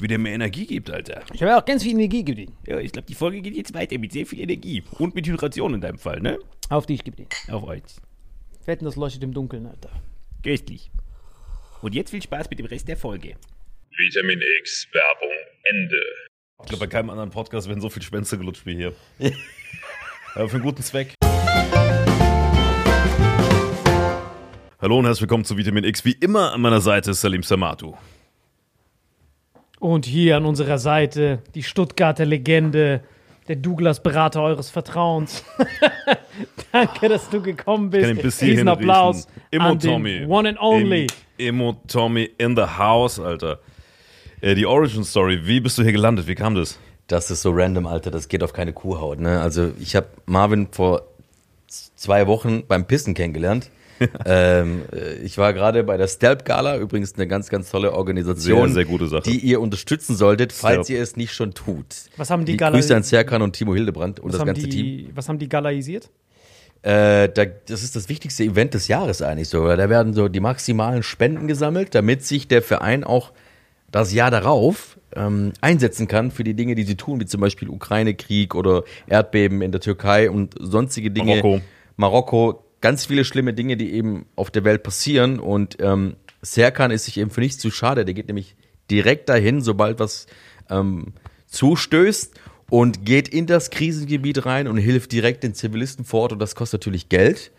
wie der mir Energie gibt, Alter. Ich habe auch ganz viel Energie gegeben. Ja, ich glaube, die Folge geht jetzt weiter mit sehr viel Energie. Und mit Hydration in deinem Fall, ne? Auf dich, gib den. Auf euch. Wetten, das leuchtet im Dunkeln, Alter. Köstlich. Und jetzt viel Spaß mit dem Rest der Folge. Vitamin X Werbung Ende. Ich glaube, bei keinem anderen Podcast werden so viel Spencer gelutscht wie hier. Aber für einen guten Zweck. Hallo und herzlich willkommen zu Vitamin X. Wie immer an meiner Seite ist Salim Samatu. Und hier an unserer Seite die Stuttgarter Legende, der Douglas-Berater eures Vertrauens. Danke, dass du gekommen bist. Ich kann bis Riesen Applaus Immo Tommy. One and only. Immo Tommy in the house, Alter. Äh, die Origin Story, wie bist du hier gelandet? Wie kam das? Das ist so random, Alter. Das geht auf keine Kuhhaut. Ne? Also ich habe Marvin vor zwei Wochen beim Pissen kennengelernt. ähm, äh, ich war gerade bei der Stelp Gala, übrigens eine ganz, ganz tolle Organisation, Sehr, sehr gute Sache. die ihr unterstützen solltet, falls Stelp. ihr es nicht schon tut. Was haben die Die Gala- Grüße an Serkan und Timo Hildebrand und das ganze Team. die, was haben die galaisiert? Äh, da, das ist das wichtigste Event des Jahres eigentlich so. Da werden so die maximalen Spenden gesammelt, damit sich der Verein auch das Jahr darauf ähm, einsetzen kann für die Dinge, die sie tun, wie zum Beispiel Ukraine-Krieg oder Erdbeben in der Türkei und sonstige Dinge. Marokko. Marokko, ganz viele schlimme Dinge, die eben auf der Welt passieren. Und ähm, Serkan ist sich eben für nichts zu schade. Der geht nämlich direkt dahin, sobald was ähm, zustößt und geht in das Krisengebiet rein und hilft direkt den Zivilisten vor Ort. Und das kostet natürlich Geld.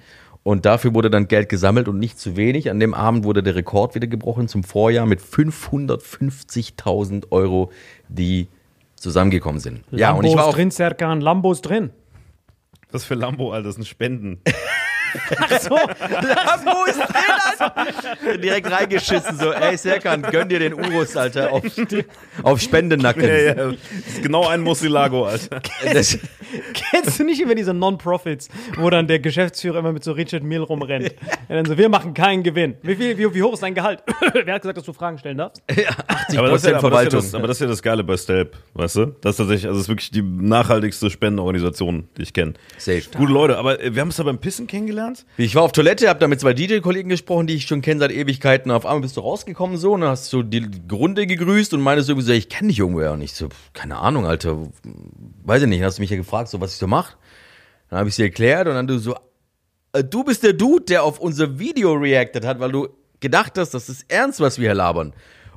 Und dafür wurde dann Geld gesammelt und nicht zu wenig. An dem Abend wurde der Rekord wieder gebrochen zum Vorjahr mit 550.000 Euro, die zusammengekommen sind. ja, und ich war auch drin, Serkan, Lambos drin. Was für Lambo, Alter, das sind Spenden. Ach so, Wo ist Alter? Direkt reingeschissen, so, ey, Serkan, gönn dir den Urus, Alter, auf, auf Spendennacken. ja, ja. Das ist genau ein Musilago, Alter. Das, kennst du nicht immer diese Non-Profits, wo dann der Geschäftsführer immer mit so Richard Mill rumrennt? Ja, dann so, wir machen keinen Gewinn. Wie, viel, wie, wie hoch ist dein Gehalt? Wer hat gesagt, dass du Fragen stellen darfst? 80 Aber das, ist ja, aber, das ist ja Verwaltung. das, aber das ist ja das Geile bei Stelp, weißt du? Das ist tatsächlich, also das ist wirklich die nachhaltigste Spendenorganisation, die ich kenne. Safe. Gute Leute, aber äh, wir haben es da beim Pissen kennengelernt. Ich war auf Toilette, hab da mit zwei DJ-Kollegen gesprochen, die ich schon kenne seit Ewigkeiten. Auf einmal bist du rausgekommen so und dann hast du die Runde gegrüßt und meinst irgendwie so, ich kenne dich irgendwoher. Und ich so, keine Ahnung, Alter, weiß ich nicht. Dann hast du mich ja gefragt, so was ich so mache. Dann habe ich sie erklärt und dann du so, äh, du bist der Dude, der auf unser Video reacted hat, weil du gedacht hast, das ist ernst, was wir hier labern.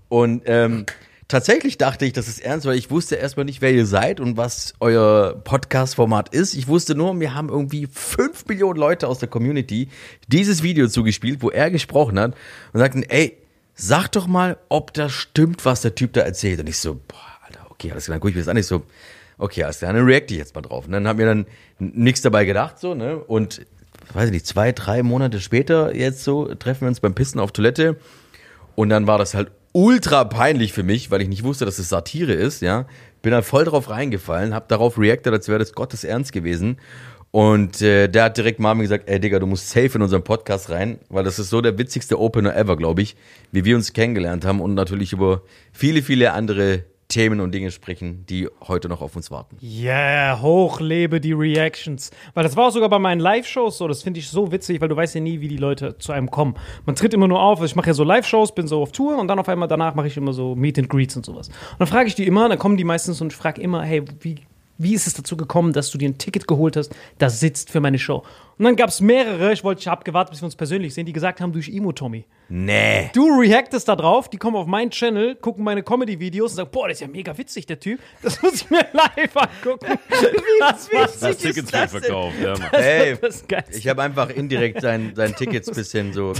Und ähm, tatsächlich dachte ich, das ist ernst, weil ich wusste erstmal nicht, wer ihr seid und was euer Podcast-Format ist. Ich wusste nur, wir haben irgendwie fünf Millionen Leute aus der Community dieses Video zugespielt, wo er gesprochen hat und sagten, ey, sag doch mal, ob das stimmt, was der Typ da erzählt. Und ich so, boah, Alter, okay, alles klar, guck ich mir das an. Ich so, okay, alles klar, dann reacte ich jetzt mal drauf. Und dann haben wir dann nichts dabei gedacht, so, ne? Und, weiß ich nicht, zwei, drei Monate später jetzt so, treffen wir uns beim Pissen auf Toilette. Und dann war das halt ultra peinlich für mich, weil ich nicht wusste, dass es Satire ist, ja. Bin dann voll drauf reingefallen, hab darauf reacted, als wäre das Gottes Ernst gewesen. Und äh, der hat direkt Marvin gesagt, ey Digga, du musst safe in unseren Podcast rein, weil das ist so der witzigste Opener ever, glaube ich, wie wir uns kennengelernt haben und natürlich über viele, viele andere Themen und Dinge sprechen, die heute noch auf uns warten. Yeah, hochlebe die Reactions. Weil das war auch sogar bei meinen Live-Shows so. Das finde ich so witzig, weil du weißt ja nie, wie die Leute zu einem kommen. Man tritt immer nur auf. Ich mache ja so Live-Shows, bin so auf Tour und dann auf einmal danach mache ich immer so Meet and Greets und sowas. Und dann frage ich die immer, dann kommen die meistens und ich frage immer, hey, wie, wie ist es dazu gekommen, dass du dir ein Ticket geholt hast, das sitzt für meine Show? Und dann gab es mehrere, ich wollte, ich habe gewartet, bis wir uns persönlich sehen, die gesagt haben, durch Imo Tommy. Nee. Du reactest da drauf, die kommen auf meinen Channel, gucken meine Comedy-Videos und sagen, boah, das ist ja mega witzig, der Typ. Das muss ich mir live angucken. das war Das ist Tickets das wird denn? verkauft, ja. Ey, das Geilste. ich habe einfach indirekt sein, sein Tickets bisschen so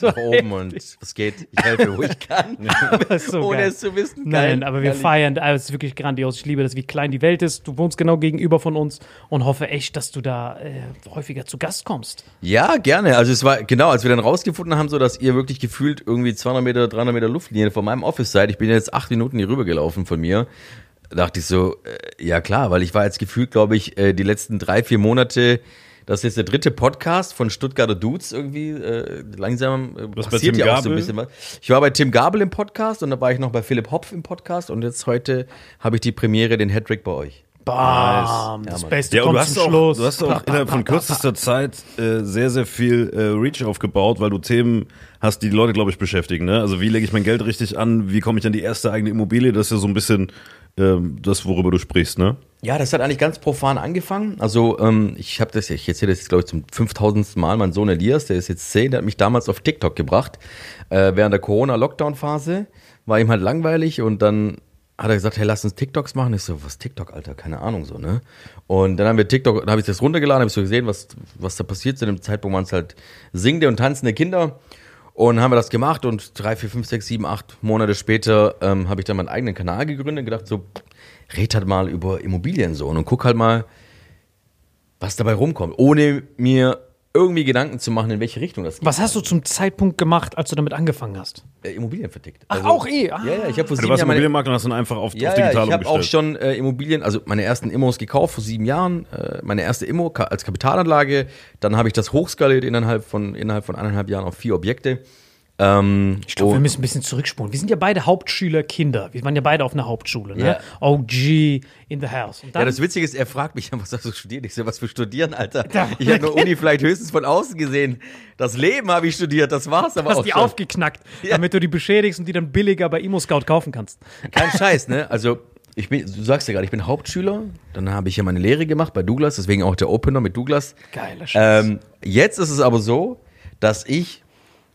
nach oben und es geht. Ich helfe, wo ich kann. Das ist so ohne geil. es zu wissen. Nein, Geil. aber wir feiern, also es ist wirklich grandios. Ich liebe das, wie klein die Welt ist. Du wohnst genau gegenüber von uns und hoffe echt, dass du da äh, häufiger zu Gast kommst. Ja, gerne. Also es war, genau, als wir dann rausgefunden haben, so dass ihr wirklich gefühlt irgendwie 200 Meter, 300 Meter Luftlinie von meinem Office seid. Ich bin jetzt acht Minuten hier rübergelaufen von mir. Dachte ich so, äh, ja klar, weil ich war jetzt gefühlt, glaube ich, äh, die letzten drei, vier Monate, das ist jetzt der dritte Podcast von Stuttgarter Dudes irgendwie, äh, langsam äh, bei passiert ja auch so ein bisschen was. Ich war bei Tim Gabel im Podcast und da war ich noch bei Philipp Hopf im Podcast und jetzt heute habe ich die Premiere, den Hattrick bei euch. Bam, das Mann. Beste Ja, kommt du hast, zum auch, Schluss. du hast auch innerhalb von kürzester Zeit äh, sehr, sehr viel äh, Reach aufgebaut, weil du Themen hast, die die Leute, glaube ich, beschäftigen. Ne? Also wie lege ich mein Geld richtig an? Wie komme ich an die erste eigene Immobilie? Das ist ja so ein bisschen ähm, das, worüber du sprichst, ne? Ja, das hat eigentlich ganz profan angefangen. Also ähm, ich habe das, ich erzähle das jetzt glaube ich zum 5000. Mal. Mein Sohn Elias, der ist jetzt 10, der hat mich damals auf TikTok gebracht. Äh, während der Corona-Lockdown-Phase war ihm halt langweilig und dann hat er gesagt, hey, lass uns TikToks machen. Ich so, was TikTok, Alter? Keine Ahnung so, ne? Und dann haben wir TikTok, dann habe ich das runtergeladen, habe ich so gesehen, was, was da passiert. Zu dem Zeitpunkt waren es halt singende und tanzende Kinder. Und haben wir das gemacht und drei, vier, fünf, sechs, sieben, acht Monate später ähm, habe ich dann meinen eigenen Kanal gegründet und gedacht, so, red halt mal über Immobilien so und guck halt mal, was dabei rumkommt, ohne mir irgendwie Gedanken zu machen, in welche Richtung das geht. Was hast du zum Zeitpunkt gemacht, als du damit angefangen hast? Äh, Immobilien vertickt. Ach, auch eh? Ah. Ja, ja, ich habe vor Du sieben warst Jahren meine, Immobilienmakler und hast dann einfach auf, ja, auf ja, digital ich habe auch schon äh, Immobilien, also meine ersten Immos gekauft vor sieben Jahren, äh, meine erste Immo ka als Kapitalanlage. Dann habe ich das hochskaliert innerhalb von innerhalb von eineinhalb Jahren auf vier Objekte. Ähm, Ich glaube, wir müssen ein bisschen zurückspulen. Wir sind ja beide Hauptschüler-Kinder. Wir waren ja beide auf einer Hauptschule. Ne? Ja. OG in the house. Ja, das Witzige ist, er fragt mich, was hast du studiert? Ich so, was für studieren, Alter? Ja. Ich habe nur Uni vielleicht höchstens von außen gesehen. Das Leben habe ich studiert, das war's aber hast auch die schon. aufgeknackt, damit du die beschädigst und die dann billiger bei ImmoScout kaufen kannst. Kein Scheiß, ne? Also, ich bin, du sagst ja gerade, ich bin Hauptschüler. Dann habe ich ja meine Lehre gemacht bei Douglas, deswegen auch der Opener mit Douglas. Geiler Scheiß. Ähm, jetzt ist es aber so, dass ich,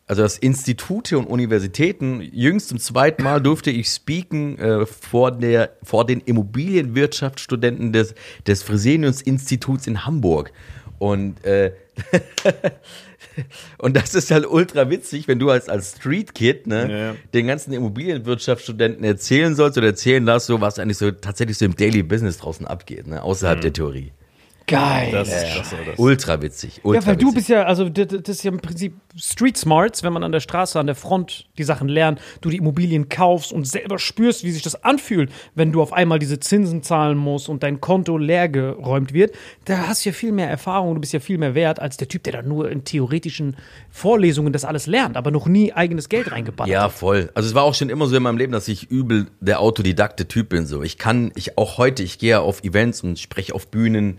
also dass Institute und Universitäten, jüngst zum zweiten Mal durfte ich speaken äh, vor, der, vor den Immobilienwirtschaftsstudenten des, des Fresenius-Instituts in Hamburg. Und, äh, und das ist halt ultra witzig, wenn du als, als Street Kid ne, Ja, ja. den ganzen Immobilienwirtschaftsstudenten erzählen sollst oder erzählen darfst, so was eigentlich so tatsächlich so im Daily Business draußen abgeht, ne, außerhalb der Theorie. Geil. Das ist klasse, das. Ultra witzig. Ultra Ja, weil du witzig. bist ja, also das, das ist ja im Prinzip Street Smarts, wenn man an der Straße, an der Front die Sachen lernt, du die Immobilien kaufst und selber spürst, wie sich das anfühlt, wenn du auf einmal diese Zinsen zahlen musst und dein Konto leer geräumt wird. Da hast du ja viel mehr Erfahrung, du bist ja viel mehr wert als der Typ, der da nur in theoretischen Vorlesungen das alles lernt, aber noch nie eigenes Geld reingeballert Ja, hat. voll. Also es war auch schon immer so in meinem Leben, dass ich übel der autodidakte Typ bin. So, ich kann, ich auch heute, ich gehe ja auf Events und spreche auf Bühnen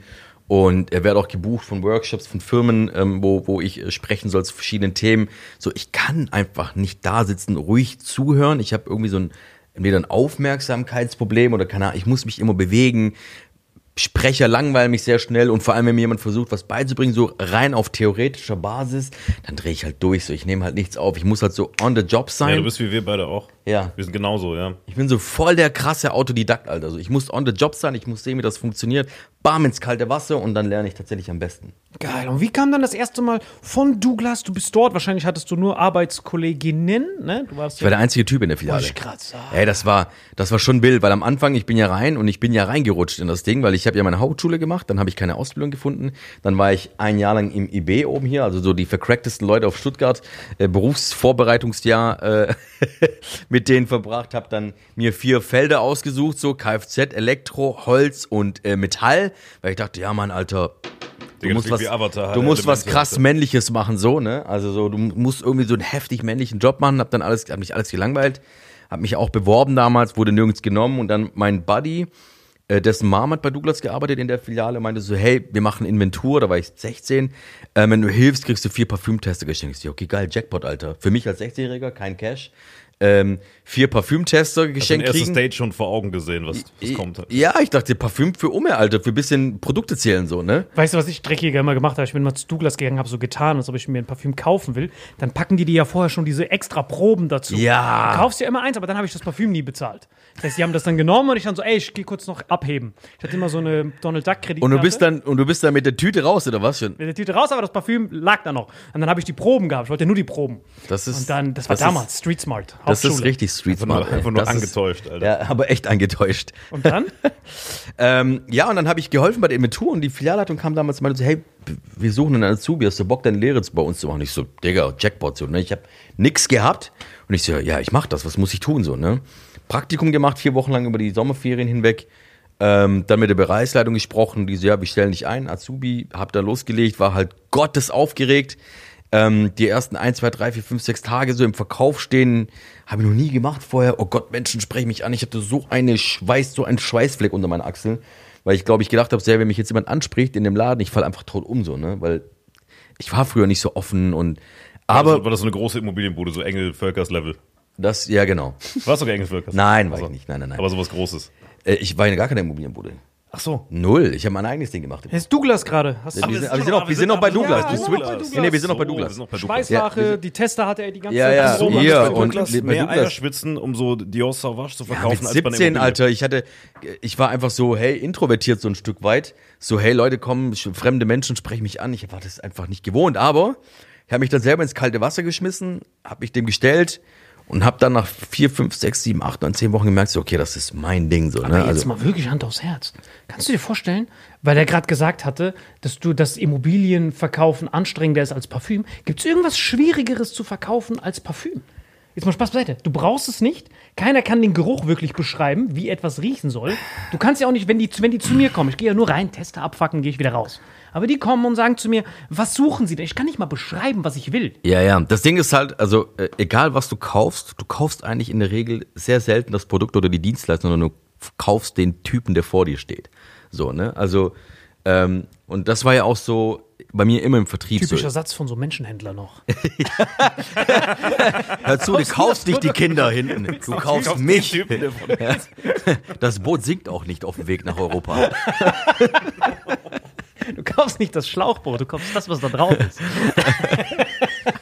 und er werde auch gebucht von Workshops, von Firmen, ähm, wo, wo ich äh, sprechen soll zu verschiedenen Themen. So, ich kann einfach nicht da sitzen, ruhig zuhören. Ich habe irgendwie so ein entweder ein Aufmerksamkeitsproblem oder keine Ahnung, ich muss mich immer bewegen. Sprecher langweilen mich sehr schnell und vor allem, wenn mir jemand versucht, was beizubringen, so rein auf theoretischer Basis, dann drehe ich halt durch. So, ich nehme halt nichts auf. Ich muss halt so on the job sein. Ja, du bist wie wir beide auch. Ja. Wir sind genauso, ja. Ich bin so voll der krasse Autodidakt, Alter. Also ich muss on the job sein, ich muss sehen, wie das funktioniert. Bam ins kalte Wasser und dann lerne ich tatsächlich am besten. Geil. Und wie kam dann das erste Mal von Douglas? Du bist dort, wahrscheinlich hattest du nur Arbeitskolleginnen, ne? Du warst Ich war der einzige Typ in der Filiale. Ich. Ey, das war, das war schon wild, weil am Anfang, ich bin ja rein und ich bin ja reingerutscht in das Ding, weil ich habe ja meine Hauptschule gemacht, dann habe ich keine Ausbildung gefunden, dann war ich ein Jahr lang im IB oben hier, also so die vercracktesten Leute auf Stuttgart, äh, Berufsvorbereitungsjahr äh, mit denen verbracht, habe dann mir vier Felder ausgesucht, so Kfz, Elektro, Holz und äh, Metall, weil ich dachte, ja Mann, Alter, Du musst, was, Avatar, du musst was krass. Männliches machen, so, ne? Also so, du musst irgendwie so einen heftig männlichen Job machen, hab dann alles, hab mich alles gelangweilt, hab mich auch beworben damals, wurde nirgends genommen und dann mein Buddy, äh, dessen Mom hat bei Douglas gearbeitet in der Filiale, meinte so, hey, wir machen Inventur, da war ich 16, äh, wenn du hilfst, kriegst du vier Parfümtester geschenkt. Ich so, okay, geil, Jackpot, Alter. Für mich als 16-Jähriger, kein Cash. Ähm, vier Parfümtester Hast du geschenkt den ersten kriegen. Stage schon vor Augen gesehen, was, was kommt. Ja, ich dachte, Parfüm für Umme, Alter, für bisschen Produkte zählen so, ne? Weißt du, was ich dreckiger immer gemacht habe? Ich bin mal zu Douglas gegangen, habe so getan, als ob ich mir ein Parfüm kaufen will. Dann packen die dir ja vorher schon diese extra Proben dazu. Ja. Du kaufst ja immer eins, aber dann habe ich das Parfüm nie bezahlt. Das heißt, die haben das dann genommen und ich dann so, ey, ich gehe kurz noch abheben. Ich hatte immer so eine Donald Duck Kreditkarte. Und du bist dann, und du bist dann mit der Tüte raus, oder was schon? mit der Tüte raus, aber das Parfüm lag da noch. Und dann habe ich die Proben gehabt. Ich wollte nur die Proben. Das ist, Und dann, das war das damals, Street Smart. Das ist richtig Street Einfach nur, Smart. einfach nur Das ist- angetäuscht, Alter. Ja, aber echt angetäuscht. Und dann? Ähm, ja, und dann habe ich geholfen bei der Inventur und die Filialleitung kam damals und meinte so, hey, wir suchen einen Azubi, hast du Bock, deine Lehre bei uns zu machen? Ich so, Digga, Jackpot, so, ne? Ich habe nix gehabt und ich so, ja, ich mach das, was muss ich tun, so, ne? Praktikum gemacht, vier Wochen lang über die Sommerferien hinweg, ähm, dann mit der Bereichsleitung gesprochen, die so, ja, wir stellen dich ein, Azubi, hab da losgelegt, war halt Gottes aufgeregt. Ähm, die ersten ein, zwei, drei, vier, fünf, sechs Tage so im Verkauf stehen, habe ich noch nie gemacht vorher. Oh Gott, Menschen sprechen mich an. Ich hatte so eine Schweiß, so einen Schweißfleck unter meinen Achseln, weil ich glaube, ich gedacht habe, sehr, wenn mich jetzt jemand anspricht in dem Laden, ich falle einfach tot um so, ne, weil ich war früher nicht so offen und Aber aber war das so eine große Immobilienbude, so Engel Völkers Level? das, ja genau. War es sogar Engel Völkers? Nein, war Also, ich nicht. Nein, nein, nein. Aber sowas Großes. Äh, ich war in gar keiner Immobilienbude. Ach so. Null. Ich habe mein eigenes Ding gemacht. Jetzt Douglas gerade. Hast du wir wir sind, sind aber wir schon- sind noch, wir sind noch bei wir sind Douglas. noch Du bei switch. Douglas. Nee, nee, wir sind noch bei So, Douglas. wir sind noch bei Douglas. Schweißlache, Ja, die Tester hatte er die ganze Ja, Zeit. ja, am Rum. hier Bei und Douglas mehr Douglas- Eier schwitzen, um so Dior Sauvage zu Ja, verkaufen, mit als bei einer 17, Immobilie. Alter, ich hatte, ich war einfach so, hey, introvertiert so ein Stück weit. So, hey, Leute kommen, fremde Menschen sprechen mich an. Ich war das einfach nicht gewohnt, aber ich habe mich dann selber ins kalte Wasser geschmissen, habe mich dem gestellt Und habe dann nach vier, fünf, sechs, sieben, acht, neun, zehn Wochen gemerkt, so, okay, das ist mein Ding. So, Aber ne? jetzt Also, mal wirklich Hand aufs Herz. Kannst du dir vorstellen, weil er gerade gesagt hatte, dass du das Immobilienverkaufen anstrengender ist als Parfüm. Gibt es irgendwas Schwierigeres zu verkaufen als Parfüm? Jetzt mal Spaß beiseite. Du brauchst es nicht. Keiner kann den Geruch wirklich beschreiben, wie etwas riechen soll. Du kannst ja auch nicht, wenn die, wenn die zu mir kommen, ich gehe ja nur rein, teste, abfacken, gehe ich wieder raus. Aber die kommen und sagen zu mir, was suchen sie denn? Ich kann nicht mal beschreiben, was ich will. Ja, ja. Das Ding ist halt, also äh, egal was du kaufst, du kaufst eigentlich in der Regel sehr selten das Produkt oder die Dienstleistung, sondern du kaufst den Typen, der vor dir steht. So, ne? Also, ähm, und das war ja auch so bei mir immer im Vertrieb Typischer so. Satz von so Menschenhändler noch. Hör zu, du kaufst nicht die Kinder hinten. Du kaufst mich. Das Boot sinkt auch nicht auf dem Weg nach Europa. Du kaufst nicht das Schlauchboot, du kaufst das, was da drauf ist.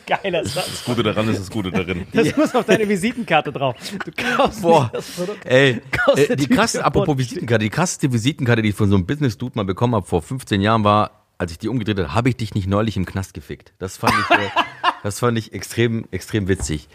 Geiler Satz. Das Gute daran ist das Gute darin. Das muss auf deine Visitenkarte drauf. Du kaufst Boah, nicht das Produkt. ey, Kaufst äh, die krasse, apropos Visitenkarte, die krasseste Visitenkarte, die ich von so einem Business-Dude mal bekommen habe vor 15 Jahren war, als ich die umgedreht habe, habe ich dich nicht neulich im Knast gefickt. Das fand ich, äh, das fand ich extrem, extrem witzig.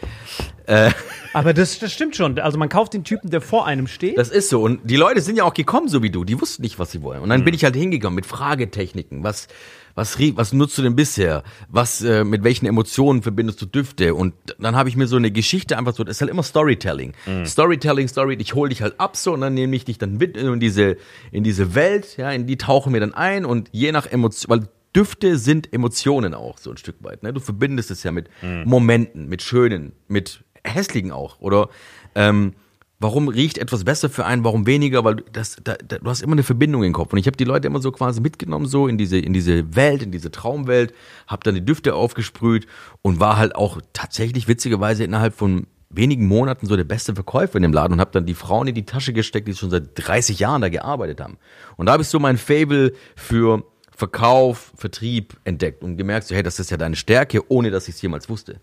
Aber das, das stimmt schon. Also man kauft den Typen, der vor einem steht. Das ist so. Und die Leute sind ja auch gekommen, so wie du. Die wussten nicht, was sie wollen. Und dann bin ich halt hingegangen mit Fragetechniken. Was, was, rie- was nutzt du denn bisher? Was, äh, mit welchen Emotionen verbindest du Düfte? Und dann habe ich mir so eine Geschichte einfach so, das ist halt immer Storytelling. Storytelling, Story, ich hole dich halt ab so und dann nehme ich dich dann mit in diese, in diese Welt, ja, in die tauchen wir dann ein und je nach Emotion, weil Düfte sind Emotionen auch, so ein Stück weit. Ne? Du verbindest es ja mit Momenten, mit schönen, mit hässlichen auch. Oder ähm, warum riecht etwas besser für einen, warum weniger? Weil du- das, da, da, du hast immer eine Verbindung im Kopf. Und ich habe die Leute immer so quasi mitgenommen, so in diese, in diese Welt, in diese Traumwelt, habe dann die Düfte aufgesprüht und war halt auch tatsächlich witzigerweise innerhalb von wenigen Monaten so der beste Verkäufer in dem Laden und habe dann die Frauen in die Tasche gesteckt, die schon seit 30 Jahren da gearbeitet haben. Und da ich so mein Fable für Verkauf, Vertrieb entdeckt und gemerkt, so, hey, das ist ja deine Stärke, ohne dass ich es jemals wusste.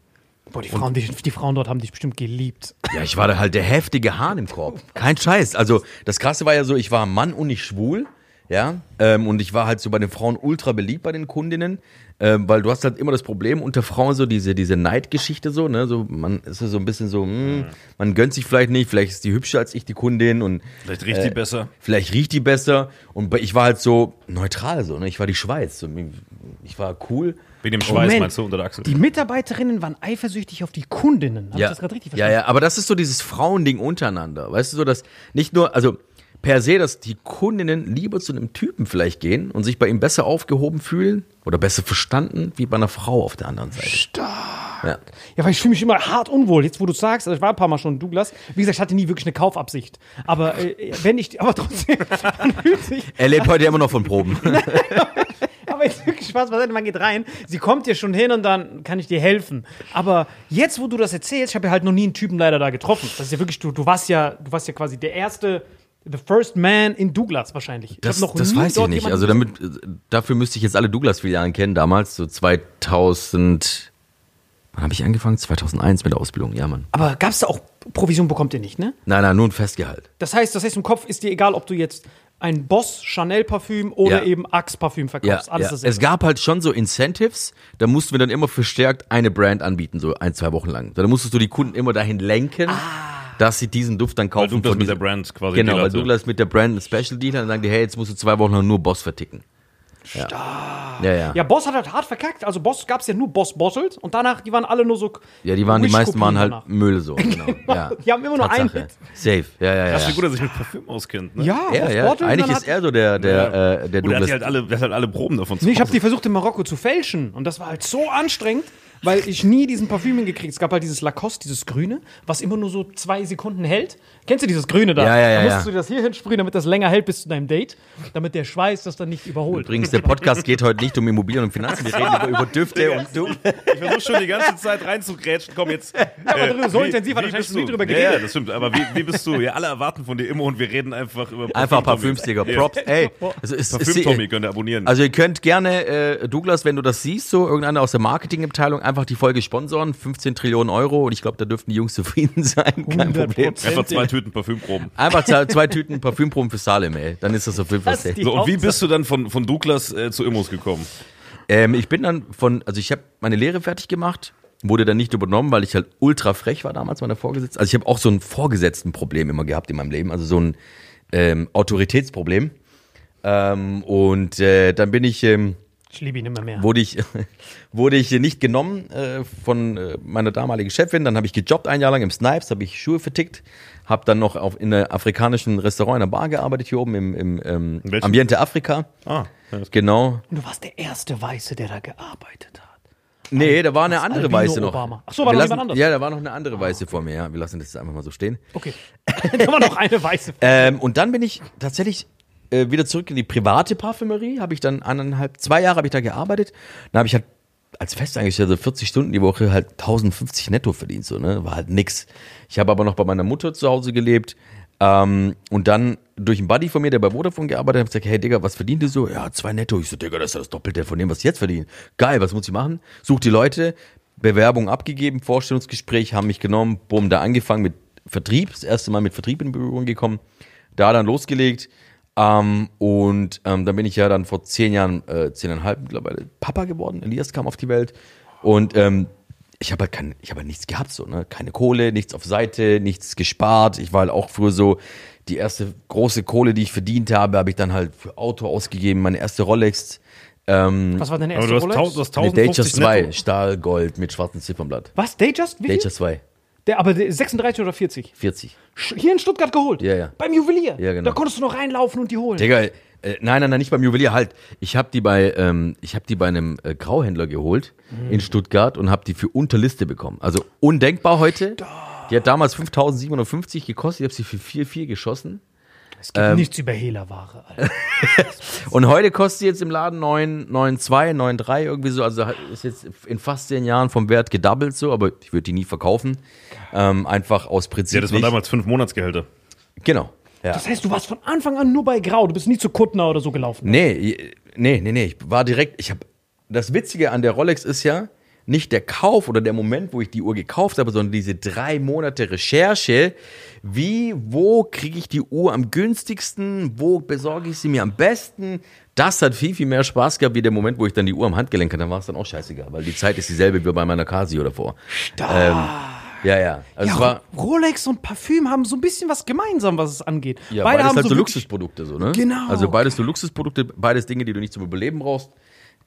Boah, die Frauen, die, die Frauen dort haben dich bestimmt geliebt. Ja, ich war da halt der heftige Hahn im Korb. Kein Scheiß. Also das Krasse war ja so, ich war Mann und nicht schwul. Ja, ähm, und ich war halt so bei den Frauen ultra beliebt bei den Kundinnen, ähm, weil du hast halt immer das Problem unter Frauen so diese diese Neidgeschichte so, ne, so man ist so ein bisschen so, hm, man gönnt sich vielleicht nicht, vielleicht ist die hübscher als ich die Kundin und Vielleicht riecht die besser. vielleicht riecht die besser und ich war halt so neutral so, ne, ich war die Schweiz, so, ich war cool. Wegen dem Schweiß Moment. meinst du unter der Achsel? Die Mitarbeiterinnen waren eifersüchtig auf die Kundinnen. Hab ich das gerade richtig ja, verstanden? ja, aber das ist so dieses Frauending untereinander. Weißt du, so dass nicht nur, also per se, dass die Kundinnen lieber zu einem Typen vielleicht gehen und sich bei ihm besser aufgehoben fühlen oder besser verstanden, wie bei einer Frau auf der anderen Seite. Stark. Ja. Ja, weil ich fühle mich immer hart unwohl. Jetzt, wo du sagst, also ich war ein paar Mal schon in Douglas. Wie gesagt, ich hatte nie wirklich eine Kaufabsicht. Aber äh, wenn ich, aber trotzdem, sich, Er lebt heute immer noch von Proben. aber jetzt wirklich Spaß beiseite, man geht rein, sie kommt dir schon hin und dann kann ich dir helfen. Aber jetzt, wo du das erzählst, ich habe ja halt noch nie einen Typen leider da getroffen. Das ist ja wirklich, du, du warst ja, du warst ja quasi der erste, the first man in Douglas wahrscheinlich. Ich Das, das weiß ich nicht. Also damit, äh, dafür müsste ich jetzt alle Douglas-Filialen kennen, damals, so 2000. Wann habe ich angefangen? 2001 mit der Ausbildung, ja, Mann. Aber gab es da auch Provision bekommt ihr nicht, ne? Nein, nein, nur ein Festgehalt. Das heißt, das heißt, im Kopf ist dir egal, ob du jetzt ein Boss Chanel Parfüm oder Ja. eben Axe Parfüm Ja, verkaufst. Alles ja. dasselbe. Es gab halt schon so Incentives, da mussten wir dann immer verstärkt eine Brand anbieten, so ein, zwei Wochen lang. Da musstest du die Kunden immer dahin lenken, dass sie diesen Duft dann Weil kaufen. du das von mit der Brand quasi Genau, weil. Douglas mit der Brand ein Special Deal hat, dann sagen die, hey, jetzt musst du zwei Wochen lang nur Boss verticken. Stark. Ja, ja. ja, Boss hat halt hart verkackt. Also Boss gab es ja nur Boss Bottled und danach, die waren alle nur so. Ja, die waren, die meisten waren halt danach. Müll so, genau. Ja. Die haben immer nur einen. Hit. Safe, ja, ja, ja. Das ist ja. schon gut, dass sich mit Parfüm auskennt. Ne? Ja, Ja, Boss ja. Bottled, Eigentlich ist er so der, der, äh, der Und er hat, halt alle, der hat halt alle Proben davon zu Nee, ich habe die versucht in Marokko zu fälschen und das war halt so anstrengend, weil ich nie diesen Parfüm hingekriegt. Es gab halt dieses Lacoste, dieses Grüne, was immer nur so zwei Sekunden hält. Kennst du dieses Grüne da? Ja, ja, ja, Da musstest ja. du das hier hinsprühen, damit das länger hält bis zu deinem Date, damit der Schweiß das dann nicht überholt. Übrigens, der Podcast geht heute nicht um Immobilien und Finanzen, wir reden über, über Düfte und du. Ich versuche schon die ganze Zeit reinzugrätschen. Komm jetzt. Ja, aber drüber- so intensiv hat er wahrscheinlich nie drüber Ja, geredet. ja, das stimmt. Aber wie, wie bist du? Ja, alle erwarten von dir immer und wir reden einfach über Einfach Parfüm-Tommy. Parfümsticker, Ja. Props. Ey, also ist, ist, Parfüm-Tommy könnt ihr abonnieren. Also ihr könnt gerne, äh, Douglas, wenn du das siehst, so irgendeiner aus der Marketingabteilung, einfach die Folge sponsoren, 15 Trillionen Euro und ich glaube, da dürften die Jungs zufrieden sein, kein 100%. Problem. einfach zwei Tüten Parfümproben. Einfach zwei, Tüten Parfümproben für Salem, ey. Dann ist das auf jeden Fall safe. So, und wie bist du dann von, von Douglas äh, zu Immos gekommen? Ähm, ich bin dann von, also ich habe meine Lehre fertig gemacht wurde dann nicht übernommen, weil ich halt ultra frech war damals meiner Vorgesetzten. Also ich habe auch so ein Vorgesetztenproblem immer gehabt in meinem Leben, also so ein ähm, Autoritätsproblem. Ähm, und äh, dann bin ich, ähm, Ich liebe ihn immer mehr. wurde ich, wurde ich nicht genommen äh, von äh, meiner damaligen Chefin. Dann habe ich gejobbt ein Jahr lang im Snipes, habe ich Schuhe vertickt, habe dann noch auf, in einem afrikanischen Restaurant in einer Bar gearbeitet hier oben im, im ähm, In welchem? Ambiente Afrika. Ah, Genau. Und du warst der erste Weiße, der da gearbeitet hat. Nee, da war eine andere Albino Weiße noch. Obama. Ach so, war Wir noch lassen, jemand anderes? Ja, da war noch eine andere Weiße vor mir. Ja, wir lassen das jetzt einfach mal so stehen. Okay. da war noch eine Weiße. Ähm, und dann bin ich tatsächlich äh, wieder zurück in die private Parfümerie. Habe ich dann eineinhalb, zwei Jahre habe ich da gearbeitet. Dann habe ich halt als Festangestellter 40 Stunden die Woche halt 1050 netto verdient. So, ne? War halt nix. Ich habe aber noch bei meiner Mutter zu Hause gelebt. Ähm, und dann durch einen Buddy von mir, der bei Vodafone gearbeitet hat, habe ich gesagt, hey Digga, was verdient du so? Ja, zwei netto. Ich so, Digga, das ist das Doppelte von dem, was ich jetzt verdiene. Geil, was muss ich machen? Such die Leute, Bewerbung abgegeben, Vorstellungsgespräch, haben mich genommen, bumm, da angefangen mit Vertrieb, das erste Mal mit Vertrieb in Berührung gekommen, da dann losgelegt. Ähm, und ähm, dann bin ich ja dann vor zehn Jahren, äh, zehneinhalb mittlerweile, Papa geworden. Elias kam auf die Welt. Und ähm, ich habe halt, kein, ich halt nichts gehabt, so, ne? Keine Kohle, nichts auf Seite, nichts gespart. Ich war halt auch früher so, die erste große Kohle, die ich verdient habe, habe ich dann halt für Auto ausgegeben, meine erste Rolex. Ähm, Was war deine erste du hast, Rolex? du hast eine 1050 Datejust 2, netto. Stahl, Gold mit schwarzem Ziffernblatt. Was? Datejust? Wie viel? Datejust 2, Der, aber der 36 oder 40? 40. Sch- Hier in Stuttgart geholt? Ja, ja. Beim Juwelier? Ja, genau. Da konntest du noch reinlaufen und die holen. Digga, äh, nein, nein, nein, nicht beim Juwelier, halt. Ich habe die bei, ähm, ich habe die bei einem äh, Grauhändler geholt in Stuttgart und habe die für Unterliste bekommen. Also undenkbar heute. Die hat damals 5.750 gekostet, ich habe sie für 4,4 geschossen. Es ähm, gibt nichts über Hehlerware, Alter. Und heute kostet sie jetzt im Laden 9, 9,2, 9,3 irgendwie so. Also ist jetzt in fast zehn Jahren vom Wert gedoubled so, aber ich würde die nie verkaufen. Ähm, einfach aus Prinzip. Ja, das waren damals fünf Monatsgehälter. Genau. Ja. Das heißt, du warst von Anfang an nur bei Grau. Du bist nie zu Kuttner oder so gelaufen. Nee, nee, nee, nee. Ich war direkt. Ich habe. Das Witzige an der Rolex ist ja nicht der Kauf oder der Moment, wo ich die Uhr gekauft habe, sondern diese drei Monate Recherche. Wie, wo kriege ich die Uhr am günstigsten? Wo besorge ich sie mir am besten? Das hat viel, viel mehr Spaß gehabt, wie der Moment, wo ich dann die Uhr am Handgelenk hatte. Dann war es dann auch scheißegal, weil die Zeit ist dieselbe wie bei meiner Casio davor. Ähm, ja, ja. Also Ja, es war. Rolex und Parfüm haben so ein bisschen was gemeinsam, was es angeht. Ja, Beide beides haben halt so, wirklich- Luxusprodukte, so, ne? Genau. Also beides so Luxusprodukte, beides Dinge, die du nicht zum Überleben brauchst.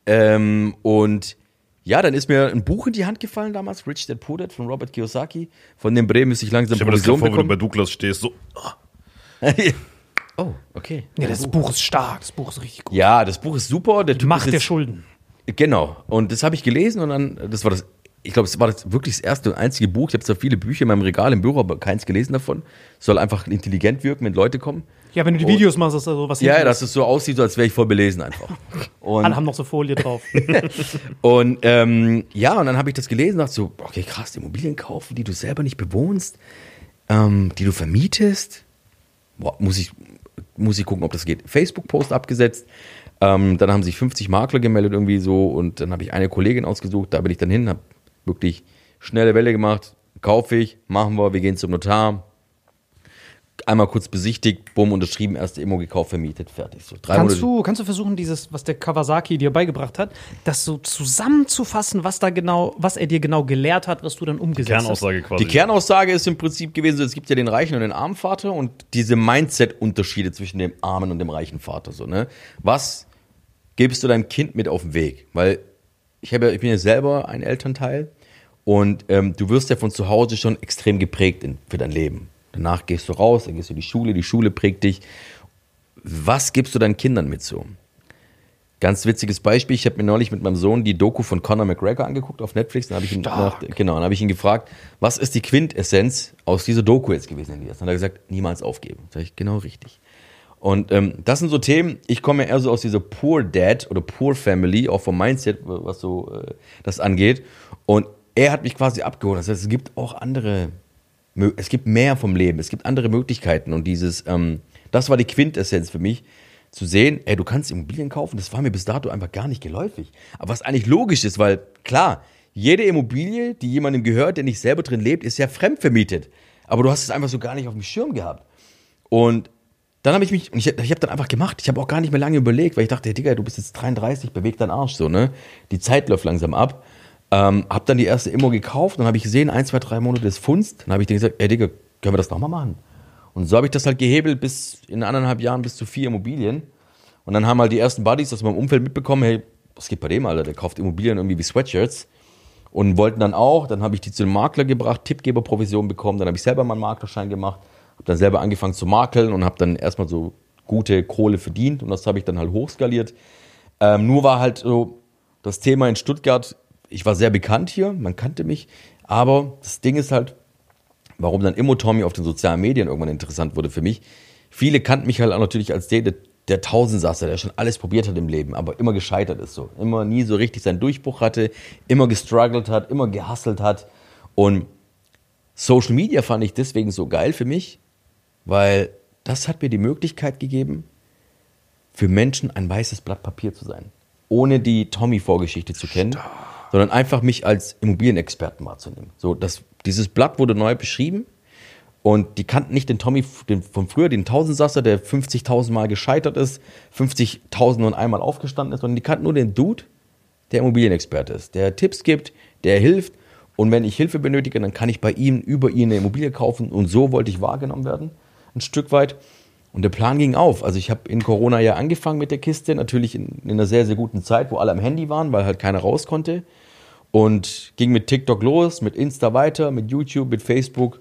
Ähm, und ja, dann ist mir ein Buch in die Hand gefallen damals, Rich Dad Poor Dad von Robert Kiyosaki. Von dem Bremen müsste ich langsam Ich habe das vor, wenn du bei bekommen. Douglas stehst. So, oh, okay. Ja, das Buch ist stark. Das Buch ist richtig gut. Ja, das Buch ist super. Der Die Typ Macht ist der jetzt- Schulden. Genau. Und das habe ich gelesen und dann, das war das, ich glaube, es war das wirklich das erste und einzige Buch. Ich habe zwar viele Bücher in meinem Regal im Büro, aber keins gelesen davon. Soll einfach intelligent wirken, wenn Leute kommen. Ja, wenn du die Videos machst, ist das so was Ja, ja, dass es so aussieht, als wäre ich voll belesen einfach. Und Alle haben noch so Folie drauf. Und ähm, ja, und dann habe ich das gelesen und dachte so, okay, krass, Immobilien kaufen, die du selber nicht bewohnst, ähm, die du vermietest. Boah, muss ich, muss ich gucken, ob das geht. Facebook-Post abgesetzt. Ähm, dann haben sich 50 Makler gemeldet irgendwie so und dann habe ich eine Kollegin ausgesucht, da bin ich dann hin, habe wirklich schnelle Welle gemacht, kaufe ich, machen wir, wir gehen zum Notar. Einmal kurz besichtigt, bumm, unterschrieben, erste Immo gekauft, vermietet, fertig. So, drei Kannst Monate- du, kannst du versuchen, dieses, was der Kawasaki dir beigebracht hat, das so zusammenzufassen, was da genau, was er dir genau gelehrt hat, was du dann umgesetzt hast? Kernaussage quasi. Die Kernaussage ist im Prinzip gewesen, es gibt ja den reichen und den armen Vater und diese Mindset-Unterschiede zwischen dem armen und dem reichen Vater. So, ne? Was gibst du deinem Kind mit auf den Weg? Weil ich, habe, ich bin ja selber ein Elternteil und ähm, du wirst ja von zu Hause schon extrem geprägt in, für dein Leben. Danach gehst du raus, dann gehst du in die Schule, die Schule prägt dich. Was gibst du deinen Kindern mit so? Ganz witziges Beispiel. Ich habe mir neulich mit meinem Sohn die Doku von Conor McGregor angeguckt auf Netflix. Dann habe ich ihn nach, genau, dann habe ich ihn gefragt, was ist die Quintessenz aus dieser Doku jetzt gewesen, Elias? Dann hat er gesagt, niemals aufgeben. Sag ich, genau richtig. Und ähm, das sind so Themen, ich komme eher so aus dieser Poor Dad oder Poor Family, auch vom Mindset, was so äh, das angeht. Und er hat mich quasi abgeholt. Das heißt, es gibt auch andere, es gibt mehr vom Leben, es gibt andere Möglichkeiten. Und dieses, ähm, das war die Quintessenz für mich, zu sehen, ey, du kannst Immobilien kaufen, das war mir bis dato einfach gar nicht geläufig. Aber was eigentlich logisch ist, weil klar, jede Immobilie, die jemandem gehört, der nicht selber drin lebt, ist ja fremdvermietet. Aber du hast es einfach so gar nicht auf dem Schirm gehabt. Und dann habe ich mich, ich, ich habe dann einfach gemacht. Ich habe auch gar nicht mehr lange überlegt, weil ich dachte, hey, Digga, du bist jetzt 33, beweg deinen Arsch so, ne? Die Zeit läuft langsam ab. Ähm, hab dann die erste Immo gekauft, dann habe ich gesehen, ein, zwei, drei Monate des Funst. Dann habe ich gesagt, ey Digga, können wir das nochmal machen? Und so habe ich das halt gehebelt bis in anderthalb Jahren bis zu vier Immobilien. Und dann haben halt die ersten Buddies aus meinem Umfeld mitbekommen, hey, was geht bei dem, Alter? Der kauft Immobilien irgendwie wie Sweatshirts. Und wollten dann auch, dann habe ich die zu dem Makler gebracht, Tippgeberprovision bekommen, dann habe ich selber meinen Maklerschein gemacht, habe dann selber angefangen zu makeln und habe dann erstmal so gute Kohle verdient und das habe ich dann halt hochskaliert. Ähm, nur war halt so das Thema in Stuttgart, ich war sehr bekannt hier, man kannte mich, aber das Ding ist halt, warum dann Immo Tommy auf den sozialen Medien irgendwann interessant wurde für mich. Viele kannten mich halt auch natürlich als der, der, der Tausendsasser, der schon alles probiert hat im Leben, aber immer gescheitert ist so. Immer nie so richtig seinen Durchbruch hatte, immer gestruggelt hat, immer gehustelt hat. Und Social Media fand ich deswegen so geil für mich, weil das hat mir die Möglichkeit gegeben, für Menschen ein weißes Blatt Papier zu sein. Ohne die Tommy-Vorgeschichte zu kennen, sondern einfach mich als Immobilienexperten wahrzunehmen. So, das, dieses Blatt wurde neu beschrieben und die kannten nicht den Tommy den, von früher, den Tausendsasser, der 50.000 Mal gescheitert ist, 50.000 und einmal aufgestanden ist, sondern die kannten nur den Dude, der Immobilienexperte ist, der Tipps gibt, der hilft. Und wenn ich Hilfe benötige, dann kann ich bei ihm über ihn eine Immobilie kaufen. Und so wollte ich wahrgenommen werden, ein Stück weit. Und der Plan ging auf. Also ich habe in Corona ja angefangen mit der Kiste, natürlich in, in einer sehr, sehr guten Zeit, wo alle am Handy waren, weil halt keiner raus konnte. Und ging mit TikTok los, mit Insta weiter, mit YouTube, mit Facebook.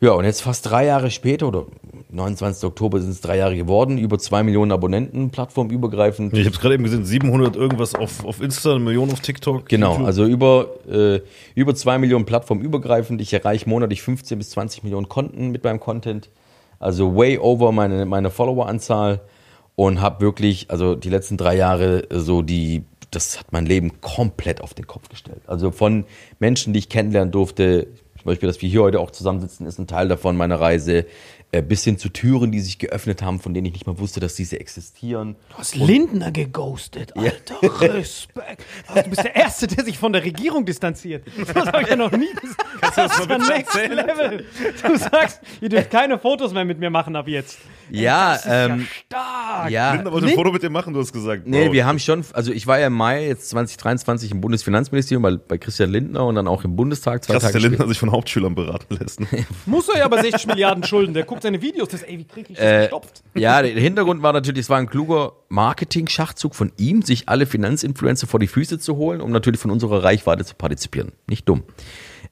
Ja, und jetzt fast drei Jahre später, oder 29. Oktober sind es drei Jahre geworden, über zwei Millionen Abonnenten, plattformübergreifend. Ich habe es gerade eben gesehen, 700 irgendwas auf, auf Insta, eine Million auf TikTok. Genau, YouTube. also über, äh, über zwei Millionen plattformübergreifend. Ich erreiche monatlich 15 bis 20 Millionen Konten mit meinem Content. Also way over meine, meine Followeranzahl und habe wirklich, also die letzten drei Jahre so die, das hat mein Leben komplett auf den Kopf gestellt. Also von Menschen, die ich kennenlernen durfte, zum Beispiel, dass wir hier heute auch zusammensitzen, ist ein Teil davon meiner Reise, äh, bis hin zu Türen, die sich geöffnet haben, von denen ich nicht mal wusste, dass diese existieren. Du hast Lindner geghostet, Alter. Respekt. Was, Du bist der Erste, der sich von der Regierung distanziert. Das habe ich ja noch nie gesagt. Das ist das Next erzählen? Level. Du sagst, ihr dürft keine Fotos mehr mit mir machen ab jetzt. Ja, Das ist ähm, ja stark. ja. Linda wollte ein Foto mit dir machen, du hast gesagt. Nee, wow. wir haben schon, also ich war ja im Mai jetzt 2023 im Bundesfinanzministerium bei, bei Christian Lindner und dann auch im Bundestag zwei Krass, dass Tage der später. Lindner sich von Hauptschülern beraten lässt. Ne? Muss er ja aber 60 Milliarden Schulden. Der guckt seine Videos. Das, ey, wie krieg ich das Äh, gestopft? ja, der Hintergrund war natürlich, es war ein kluger Marketing-Schachzug von ihm, sich alle Finanzinfluencer vor die Füße zu holen, um natürlich von unserer Reichweite zu partizipieren. Nicht dumm.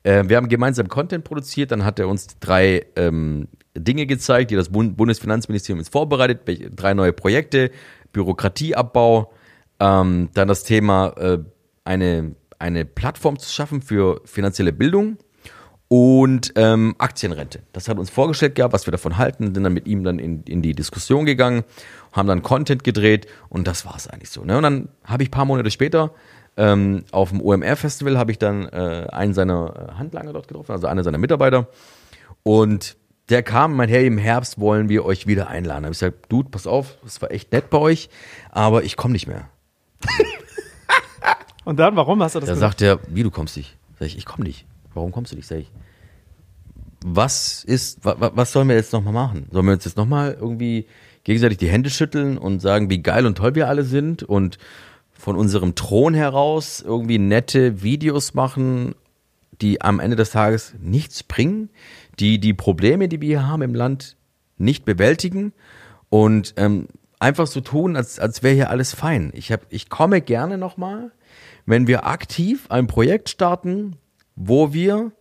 Äh, wir haben gemeinsam Content produziert, dann hat er uns drei ähm, Dinge gezeigt, die das Bund Bundesfinanzministerium jetzt vorbereitet, drei neue Projekte, Bürokratieabbau, ähm, dann das Thema, äh, eine, eine Plattform zu schaffen für finanzielle Bildung und ähm, Aktienrente. Das hat uns vorgestellt gehabt, was wir davon halten, sind dann mit ihm dann in, in die Diskussion gegangen, haben dann Content gedreht und das war es eigentlich so. Ne? Und dann habe ich ein paar Monate später ähm, auf dem OMR-Festival habe ich dann äh, einen seiner Handlanger dort getroffen, also einer seiner Mitarbeiter und der kam, mein Herr, im Herbst wollen wir euch wieder einladen. Da habe ich gesagt, Dude, pass auf, das war echt nett bei euch, aber ich komme nicht mehr. Und dann, warum hast du das Da gesagt? sagt er, wie du kommst nicht? Sag ich, ich komme nicht. Warum kommst du nicht? Sag ich, was ist, wa, wa, was sollen wir jetzt nochmal machen? Sollen wir uns jetzt nochmal irgendwie gegenseitig die Hände schütteln und sagen, wie geil und toll wir alle sind und von unserem Thron heraus irgendwie nette Videos machen, die am Ende des Tages nichts bringen, die die Probleme, die wir hier haben im Land, nicht bewältigen und ähm, einfach so tun, als, als wäre hier alles fein. Ich, hab, ich komme gerne nochmal, wenn wir aktiv ein Projekt starten, wo wir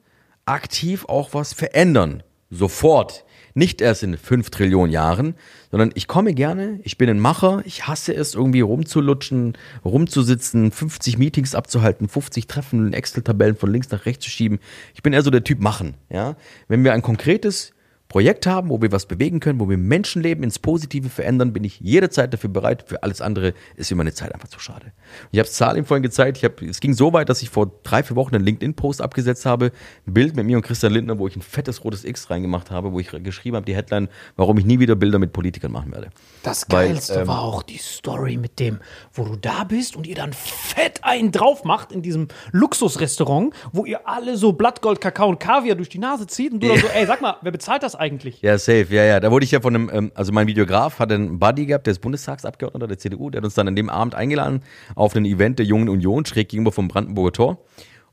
aktiv auch was verändern. Sofort. Nicht erst in fünf Trillionen Jahren, sondern ich komme gerne, ich bin ein Macher, ich hasse es, irgendwie rumzulutschen, rumzusitzen, 50 Meetings abzuhalten, 50 Treffen, Excel-Tabellen von links nach rechts zu schieben. Ich bin eher so der Typ machen. Ja? Wenn wir ein konkretes Projekt haben, wo wir was bewegen können, wo wir Menschenleben ins Positive verändern, bin ich jederzeit dafür bereit. Für alles andere ist mir meine Zeit einfach zu schade. Ich habe es Zahl ihm vorhin gezeigt. Ich hab, es ging so weit, dass ich vor drei, vier Wochen einen LinkedIn-Post abgesetzt habe. Ein Bild mit mir und Christian Lindner, wo ich ein fettes rotes X reingemacht habe, wo ich geschrieben habe, die Headline, warum ich nie wieder Bilder mit Politikern machen werde. Das Weil, Geilste ähm, war auch die Story mit dem, wo du da bist und ihr dann fett einen drauf macht in diesem Luxusrestaurant, wo ihr alle so Blattgold, Kakao und Kaviar durch die Nase zieht und du dann so, ey, sag mal, wer bezahlt das eigentlich? Eigentlich. Ja, safe, ja, ja. Da wurde ich ja von einem, ähm, also mein Videograf hat einen Buddy gehabt, der ist Bundestagsabgeordneter der CDU, der hat uns dann an dem Abend eingeladen auf ein Event der Jungen Union, schräg gegenüber vom Brandenburger Tor.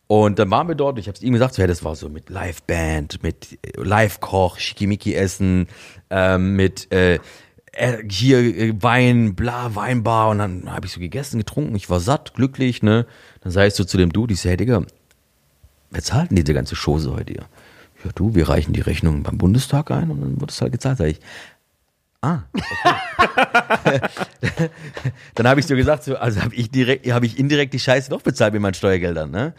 Und dann waren wir dort, ich habe es ihm gesagt, so, ja, das war so mit Liveband, mit äh, Live-Koch, Schickimicki essen, ähm, mit äh, äh, hier äh, Wein, bla, Weinbar. Und dann habe ich so gegessen, getrunken, ich war satt, glücklich, ne. Dann sag ich so zu dem Dude, ich sag, hey, Digga, wer zahlt denn diese ganze Chose heute hier? Ja, du, wir reichen die Rechnung beim Bundestag ein und dann wird es halt gezahlt. Sag ich, ah, okay. dann habe ich so gesagt, so, also habe ich habe ich indirekt die Scheiße doch bezahlt mit meinen Steuergeldern, ne?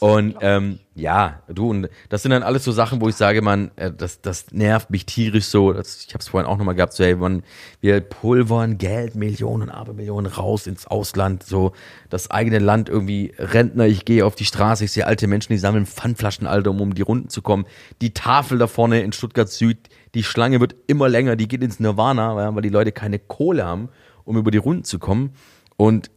Und ähm, ja, du, und das sind dann alles so Sachen, wo ich sage, man, äh, das, das nervt mich tierisch so. Das, ich habe es vorhin auch nochmal gehabt, so, hey, man, wir pulvern Geld, Millionen, Abermillionen raus ins Ausland, so das eigene Land irgendwie Rentner, ich gehe auf die Straße, ich sehe alte Menschen, die sammeln Pfandflaschen, Alter, um um die Runden zu kommen. Die Tafel da vorne in Stuttgart Süd, die Schlange wird immer länger, die geht ins Nirvana, weil weil die Leute keine Kohle haben, um über die Runden zu kommen. Und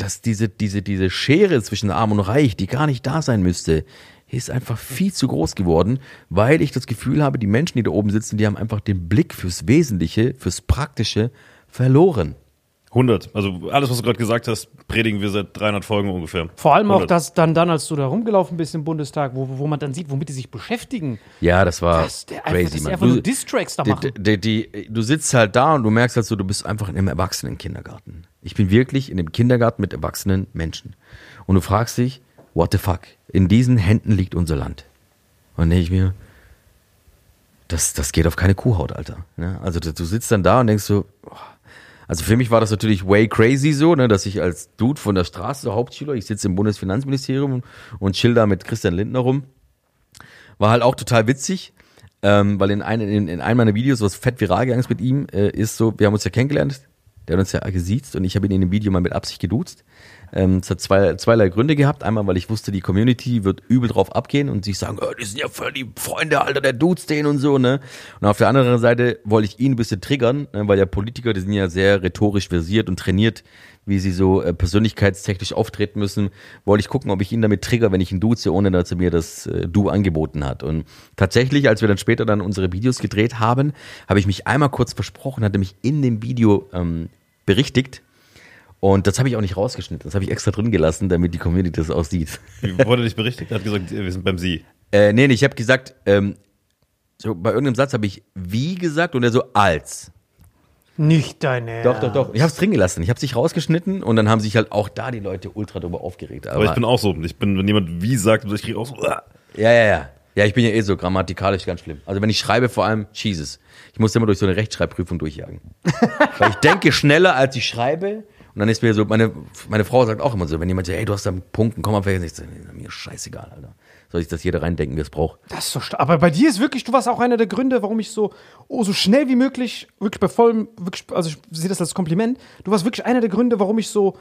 dass diese, diese, diese Schere zwischen Arm und Reich, die gar nicht da sein müsste, ist einfach viel zu groß geworden, weil ich das Gefühl habe, die Menschen, die da oben sitzen, die haben einfach den Blick fürs Wesentliche, fürs Praktische verloren. 100. Also alles, was du gerade gesagt hast, predigen wir seit 300 Folgen ungefähr. Vor allem auch 100. das dann, dann, als du da rumgelaufen bist im Bundestag, wo, wo man dann sieht, womit die sich beschäftigen. Ja, das war Das, der crazy, dass die man. einfach Du- nur Distracks da die, machen. die, die, du sitzt halt da und du merkst halt so, du bist einfach in einem Erwachsenen-Kindergarten. Ich bin wirklich in dem Kindergarten mit erwachsenen Menschen. Und du fragst dich, what the fuck? In diesen Händen liegt unser Land. Und dann denke ich mir, das, das geht auf keine Kuhhaut, Alter. Ne? Also du, sitzt dann da und denkst so, oh. also für mich war das natürlich way crazy so, ne, dass ich als Dude von der Straße, Hauptschüler, ich sitze im Bundesfinanzministerium und chill da mit Christian Lindner rum. War halt auch total witzig, ähm, weil in, ein, in, in einem meiner Videos, was fett viral gegangen ist mit ihm, äh, ist so, wir haben uns ja kennengelernt, der hat uns ja gesiezt und ich habe ihn in dem Video mal mit Absicht geduzt. Ähm, es hat zwei, zweierlei Gründe gehabt. Einmal, weil ich wusste, die Community wird übel drauf abgehen und sich sagen, oh, die sind ja voll die Freunde, Alter, der duzt den und so, ne? Und auf der anderen Seite wollte ich ihn ein bisschen triggern, ne, weil ja Politiker, die sind ja sehr rhetorisch versiert und trainiert, wie sie so äh, persönlichkeitstechnisch auftreten müssen, wollte ich gucken, ob ich ihn damit trigger, wenn ich ihn duze, ohne dass er mir das äh, Du angeboten hat. Und tatsächlich, als wir dann später dann unsere Videos gedreht haben, habe ich mich einmal kurz versprochen, hatte mich in dem Video ähm, berichtigt. Und das habe ich auch nicht rausgeschnitten. Das habe ich extra drin gelassen, damit die Community das auch sieht. Wie wurde dich berichtigt? Er hat gesagt, wir sind beim Sie. Äh, nee, nee, ich habe gesagt, ähm, so bei irgendeinem Satz habe ich wie gesagt und er so als. Nicht deine. Doch, doch, doch. Ich habe es drin gelassen. Ich habe es nicht rausgeschnitten und dann haben sich halt auch da die Leute ultra drüber aufgeregt. Aber, Aber ich bin auch so. Ich bin, wenn jemand wie sagt, ich kriege auch so. "Uah." ja, ja, ja. Ja, ich bin ja eh so grammatikalisch ganz schlimm. Also wenn ich schreibe, vor allem Jesus. Ich muss immer durch so eine Rechtschreibprüfung durchjagen. Weil ich denke schneller, als ich schreibe. Und dann ist mir so, meine, meine Frau sagt auch immer so, wenn jemand sagt, ey, du hast da einen Punkt, komm mal vergessen. Ich nee, mir scheißegal, Alter. Soll ich das jeder reindenken, wie es braucht? Das ist so stark. Aber bei dir ist wirklich, du warst auch einer der Gründe, warum ich so, oh, so schnell wie möglich, wirklich bei vollem, wirklich, also ich sehe das als Kompliment, du warst wirklich einer der Gründe, warum ich so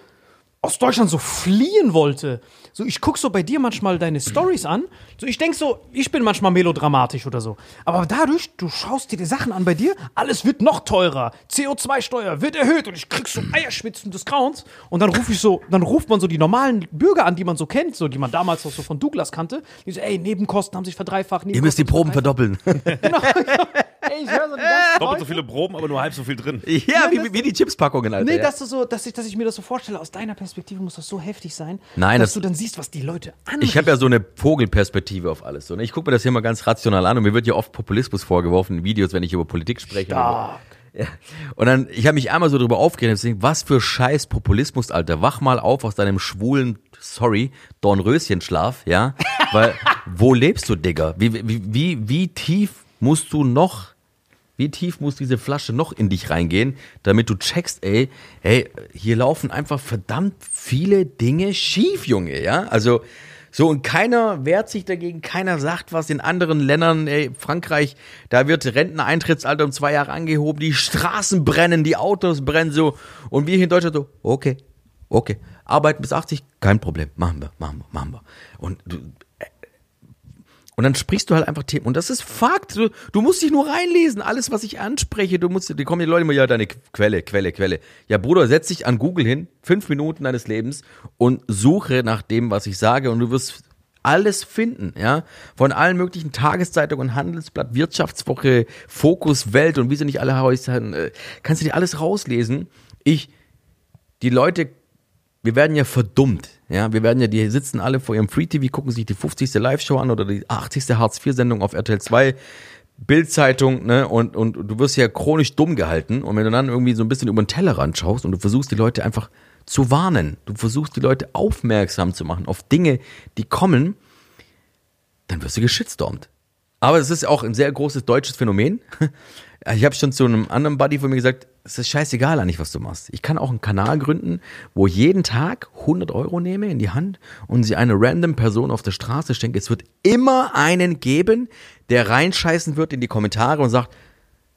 aus Deutschland so fliehen wollte. So, ich guck so bei dir manchmal deine Stories an. So, ich denk so, ich bin manchmal melodramatisch oder so. Aber dadurch, du schaust dir die Sachen an bei dir, alles wird noch teurer. CO2-Steuer wird erhöht und ich krieg so Eierschwitzen Discounts. Und dann rufe ich so, dann ruft man so die normalen Bürger an, die man so kennt, so, die man damals auch so von Douglas kannte. Die so, ey, Nebenkosten haben sich verdreifacht. Ihr müsst die Proben verdoppeln. Genau. Ey, ich höre so die ganzen Doppelt so viele Proben, aber nur halb so viel drin. ja, wie, wie die Chipspackungen, Alter. Nee, ja. dass du so, dass ich, dass ich mir das so vorstelle, aus deiner Perspektive muss das so heftig sein, Nein, dass das- du dann siehst, was die Leute an. Ich habe ja so eine Vogelperspektive auf alles. So, ne? Ich gucke mir das hier mal ganz rational an und mir wird ja oft Populismus vorgeworfen in Videos, wenn ich über Politik spreche. Stark. Ja. Und dann, ich habe mich einmal so drüber aufgeregt, deswegen, was für scheiß Populismus, Alter. Wach mal auf aus deinem schwulen, sorry, Dornröschenschlaf, ja? Weil, wo lebst du, Digga? Wie, wie, wie, wie tief musst du noch, wie tief muss diese Flasche noch in dich reingehen, damit du checkst, ey, ey, hier laufen einfach verdammt viele Dinge schief, Junge, ja? Also, so, und keiner wehrt sich dagegen, keiner sagt was in anderen Ländern, ey, Frankreich, da wird Renteneintrittsalter um zwei Jahre angehoben, die Straßen brennen, die Autos brennen so, und wir hier in Deutschland so, okay, okay, arbeiten bis 80, kein Problem, machen wir, machen wir, machen wir. Und du, und dann sprichst du halt einfach Themen. Und das ist Fakt. Du, du musst dich nur reinlesen. Alles, was ich anspreche, du musst, die kommen die Leute immer, ja, deine Quelle, Quelle, Quelle. Ja, Bruder, setz dich an Google hin, fünf Minuten deines Lebens und suche nach dem, was ich sage und du wirst alles finden, ja, von allen möglichen Tageszeitungen, Handelsblatt, Wirtschaftswoche, Fokus, Welt und wie sie nicht alle heißen, äh, kannst du dir alles rauslesen. Ich, die Leute, wir werden ja verdummt, ja, wir werden ja, die sitzen alle vor ihrem Free TV, gucken sich die 50. Live-Show an oder die 80. Hartz-IV-Sendung auf RTL 2, Bildzeitung, ne, und, und du wirst ja chronisch dumm gehalten und wenn du dann irgendwie so ein bisschen über den Tellerrand schaust und du versuchst die Leute einfach zu warnen, du versuchst die Leute aufmerksam zu machen auf Dinge, die kommen, dann wirst du geschitstormt. Aber es ist auch ein sehr großes deutsches Phänomen. Ich habe schon zu einem anderen Buddy von mir gesagt, es ist scheißegal eigentlich, was du machst. Ich kann auch einen Kanal gründen, wo jeden Tag 100 Euro nehme in die Hand und sie eine random Person auf der Straße schenke. Es wird immer einen geben, der reinscheißen wird in die Kommentare und sagt,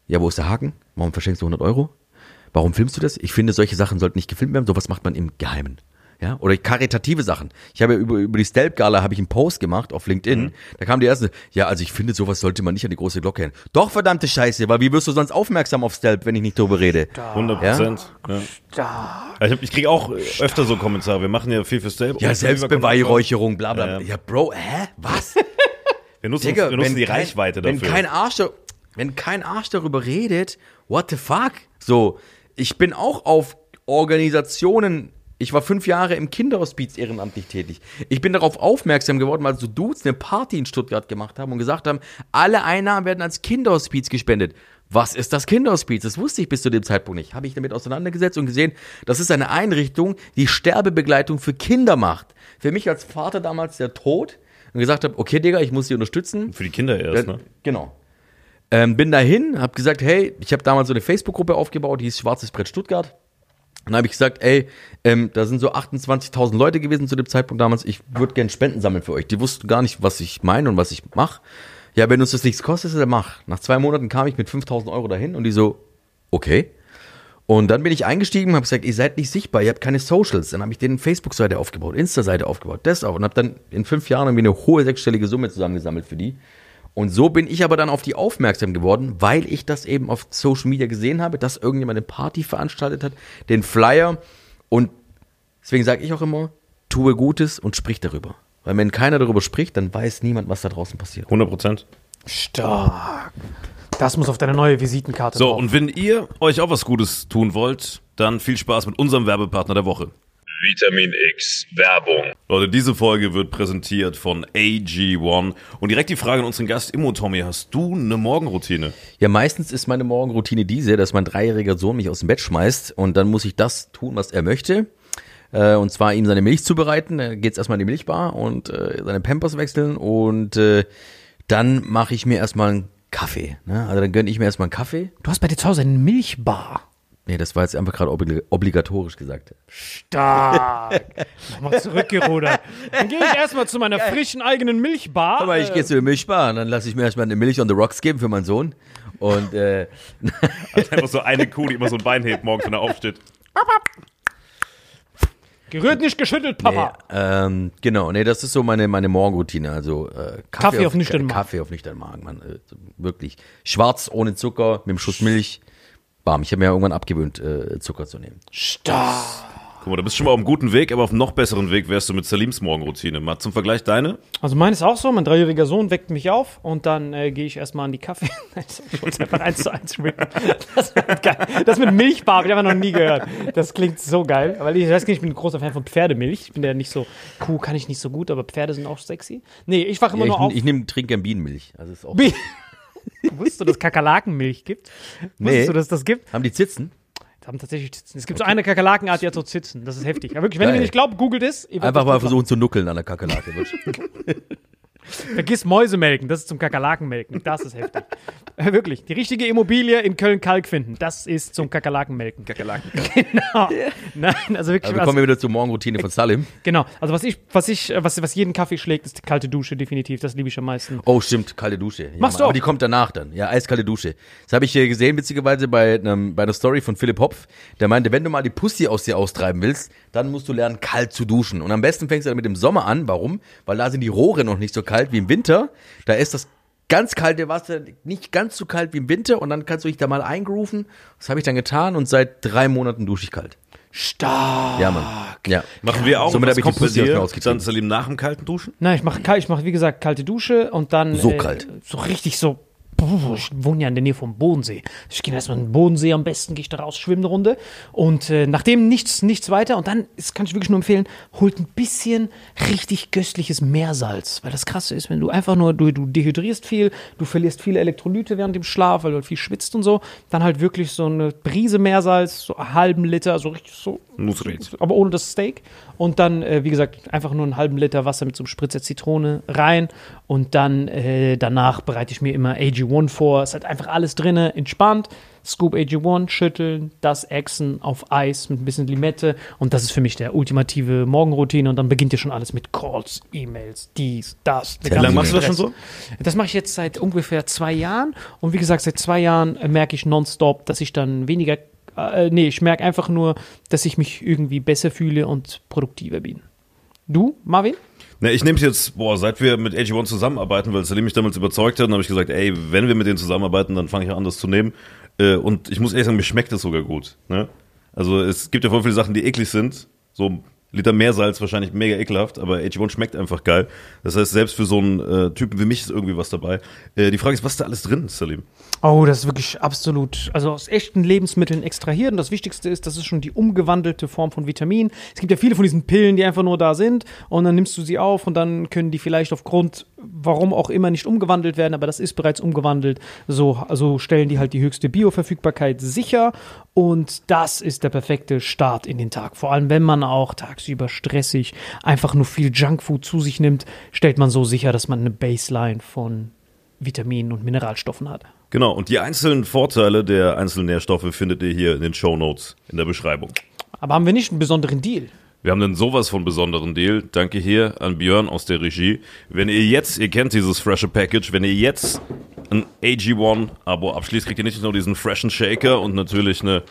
ja, wo ist der Haken? Warum verschenkst du 100 Euro? Warum filmst du das? Ich finde, solche Sachen sollten nicht gefilmt werden. Sowas macht man im Geheimen. Ja, oder karitative Sachen. Ich habe ja über, über die Stelp Gala habe ich einen Post gemacht auf LinkedIn. Mhm. Da kam die erste, ja, also ich finde, sowas sollte man nicht an die große Glocke hängen. Doch, verdammte Scheiße, weil wie wirst du sonst aufmerksam auf Stelp, wenn ich nicht drüber rede? 100 Prozent. Ja? Ja, ich, hab- ich kriege auch äh, öfter so Kommentare. Wir machen ja viel fürs Selb. Ja, Selbstbeweihräucherung, bla bla. Ja, Ja, ja. Bro, hä? Was? Wir nutzen, Digga, wir nutzen wenn die kein- Reichweite wenn dafür. Kein Arsch, wenn kein Arsch darüber redet, what the fuck? So, ich bin auch auf Organisationen, ich war fünf Jahre im Kinderhospiz ehrenamtlich tätig. Ich bin darauf aufmerksam geworden, weil so Dudes eine Party in Stuttgart gemacht haben und gesagt haben, alle Einnahmen werden ans Kinderhospiz gespendet. Was ist das Kinderhospiz? Das wusste ich bis zu dem Zeitpunkt nicht. Habe ich damit auseinandergesetzt und gesehen, das ist eine Einrichtung, die Sterbebegleitung für Kinder macht. Für mich als Vater damals der Tod und gesagt habe, okay, Digga, ich muss sie unterstützen. Für die Kinder erst, ne? Genau. Ähm, bin dahin, hab gesagt, hey, ich habe damals so eine Facebook-Gruppe aufgebaut, die hieß Schwarzes Brett Stuttgart. Dann habe ich gesagt, ey, ähm, da sind so 28.000 Leute gewesen zu dem Zeitpunkt damals. Ich würde gern Spenden sammeln für euch. Die wussten gar nicht, was ich meine und was ich mache. Ja, wenn uns das nichts kostet, dann mach. Nach zwei Monaten kam ich mit 5.000 Euro dahin und die so, okay. Und dann bin ich eingestiegen und habe gesagt, ihr seid nicht sichtbar, ihr habt keine Socials. Dann habe ich denen Facebook-Seite aufgebaut, Insta-Seite aufgebaut, das auch. Und habe dann in fünf Jahren irgendwie eine hohe sechsstellige Summe zusammengesammelt für die. Und so bin ich aber dann auf die aufmerksam geworden, weil ich das eben auf Social Media gesehen habe, dass irgendjemand eine Party veranstaltet hat, den Flyer. Und deswegen sage ich auch immer, tue Gutes und sprich darüber. Weil wenn keiner darüber spricht, dann weiß niemand, was da draußen passiert. 100 Prozent. Stark. Das muss auf deine neue Visitenkarte So, drauf. und wenn ihr euch auch was Gutes tun wollt, dann viel Spaß mit unserem Werbepartner der Woche. Vitamin X Werbung. Leute, diese Folge wird präsentiert von AG1. Und direkt die Frage an unseren Gast Immo Tommy, hast du eine Morgenroutine? Ja, meistens ist meine Morgenroutine diese, dass mein dreijähriger Sohn mich aus dem Bett schmeißt und dann muss ich das tun, was er möchte. Äh, und zwar ihm seine Milch zubereiten. Dann geht's erstmal in die Milchbar und äh, seine Pampers wechseln und äh, dann mache ich mir erstmal einen Kaffee. Ne? Also dann gönne ich mir erstmal einen Kaffee. du hast bei dir zu Hause eine Milchbar. Nee, das war jetzt einfach gerade obli obligatorisch gesagt. Stark. Nochmal zurückgerudert. Dann gehe ich erstmal zu meiner frischen eigenen Milchbar. Aber ich gehe zu der Milchbar und dann lasse ich mir erstmal eine Milch on the rocks geben für meinen Sohn. Und äh, Also einfach so eine Kuh, die immer so ein Bein hebt morgens, wenn er aufsteht. Gerührt, nicht geschüttelt, Nee, Papa. ähm, genau, nee, das ist so meine, meine Morgenroutine. Also äh, Kaffee, Kaffee auf nüchternen Magen. Kaffee auf nüchternen Magen, man. Äh, wirklich. Schwarz, ohne Zucker, mit einem Schuss Milch. Bam, ich habe mir ja irgendwann abgewöhnt, äh, Zucker zu nehmen. Stark. Guck mal, du bist schon mal auf einem guten Weg, aber auf einem noch besseren Weg wärst du mit Salims Morgenroutine. Mal zum Vergleich deine? Also mein ist auch so, mein dreijähriger Sohn weckt mich auf und dann äh, gehe ich erstmal an die Kaffee. Wollte einfach eins zu eins. Das wird geil. Das mit Milchbar habe ich einfach noch nie gehört. Das klingt so geil. Weil ich weiß nicht, ich bin ein großer Fan von Pferdemilch. Ich bin ja nicht so, Kuh kann ich nicht so gut, aber Pferde sind auch sexy. Nee, ich wache immer Ja, nur ich auf. ich nehme, trinke gern Bienenmilch. Also ist auch, Bi- Wusstest du, dass Kakerlakenmilch gibt? Wusstest Nee. du, dass das gibt? haben die Zitzen? Die haben tatsächlich Zitzen. Es gibt so eine Kakerlakenart, die hat so Zitzen. Das ist heftig. Aber wirklich, wenn ihr mir nicht glaubt, googelt es. Einfach mal versuchen zu nuckeln an der Kakerlake. Vergiss Mäusemelken, das ist zum Kakerlakenmelken. Das ist heftig. Äh, Wirklich. Die richtige Immobilie in Köln-Kalk finden, das ist zum Kakerlakenmelken. Kakerlaken. Genau. Nein, also wirklich. Also was, kommen wir wieder zur Morgenroutine von Salim. genau. Also was ich, was ich, äh, was, was jeden Kaffee schlägt, ist die kalte Dusche, definitiv. Das liebe ich am meisten. Oh, stimmt, kalte Dusche. Ja, Machst du auch? Aber die kommt danach dann. Ja, eiskalte Dusche. Das habe ich hier gesehen, witzigerweise, bei, einem, bei einer Story von Philipp Hopf. Der meinte, wenn du mal die Pussy aus dir austreiben willst, dann musst du lernen, kalt zu duschen. Und am besten fängst du dann mit dem Sommer an. Warum? Weil da sind die Rohre noch nicht so kalt wie im Winter. Da ist das ganz kalte Wasser nicht ganz so kalt wie im Winter. Und dann kannst du dich da mal eingrooven. Das habe ich dann getan und seit drei Monaten dusche ich kalt. Stark. Ja, Mann. Ja. Machen wir auch. Somit habe ich die Pussy. Dann Salim nach dem kalten Duschen? Nein, ich mache, ich mach, wie gesagt, kalte Dusche und dann. So äh, kalt. So richtig so. Ich wohne ja in der Nähe vom Bodensee. Ich gehe erstmal in den Bodensee am besten, gehe ich da raus, schwimme eine Runde. Und äh, nachdem nichts, nichts weiter. Und dann, das kann ich wirklich nur empfehlen, holt ein bisschen richtig köstliches Meersalz. Weil das Krasse ist, wenn du einfach nur, du, du dehydrierst viel, du verlierst viele Elektrolyte während dem Schlaf, weil du halt viel schwitzt und so. Dann halt wirklich so eine Prise Meersalz, so einen halben Liter, so richtig so Nusret. aber ohne das Steak. Und dann, äh, wie gesagt, einfach nur einen halben Liter Wasser mit so einem Spritzer Zitrone rein. Und dann äh, danach bereite ich mir immer AG1 vor. Es hat einfach alles drin, entspannt. Scoop AG1, schütteln, das Echsen auf Eis mit ein bisschen Limette. Und das ist für mich der ultimative Morgenroutine. Und dann beginnt ja schon alles mit Calls, E-Mails, dies, das. Wie lange machst du das schon so? Das mache ich jetzt seit ungefähr zwei Jahren. Und wie gesagt, seit zwei Jahren äh, merke ich nonstop, dass ich dann weniger. Äh, nee, ich merke einfach nur, dass ich mich irgendwie besser fühle und produktiver bin. Du, Marvin? Ne, ich nehme es jetzt, boah, seit wir mit AG1 zusammenarbeiten, weil Salim mich damals überzeugt hat, dann habe ich gesagt, ey, wenn wir mit denen zusammenarbeiten, dann fange ich an, das zu nehmen. Äh, und ich muss ehrlich sagen, mir schmeckt das sogar gut. Ne? Also es gibt ja voll viele Sachen, die eklig sind. So Liter Meersalz wahrscheinlich mega ekelhaft, aber AG1 schmeckt einfach geil. Das heißt, selbst für so einen äh, Typen wie mich ist irgendwie was dabei. Äh, die Frage ist, was ist da alles drin, Salim? Oh, das ist wirklich absolut, also aus echten Lebensmitteln extrahiert. Und das Wichtigste ist, das ist schon die umgewandelte Form von Vitamin. Es gibt ja viele von diesen Pillen, die einfach nur da sind und dann nimmst du sie auf und dann können die vielleicht aufgrund, warum auch immer, nicht umgewandelt werden, aber das ist bereits umgewandelt. So also stellen die halt die höchste Bioverfügbarkeit sicher und das ist der perfekte Start in den Tag. Vor allem, wenn man auch tagsüber stressig einfach nur viel Junkfood zu sich nimmt, stellt man so sicher, dass man eine Baseline von Vitaminen und Mineralstoffen hat. Genau, und die einzelnen Vorteile der einzelnen Nährstoffe findet ihr hier in den Show Notes in der Beschreibung. Aber haben wir nicht einen besonderen Deal? Wir haben einen sowas von besonderen Deal. Danke hier an Björn aus der Regie. Wenn ihr jetzt, ihr kennt dieses frische Package, wenn ihr jetzt ein AG1-Abo abschließt, kriegt ihr nicht nur diesen freshen Shaker und natürlich eine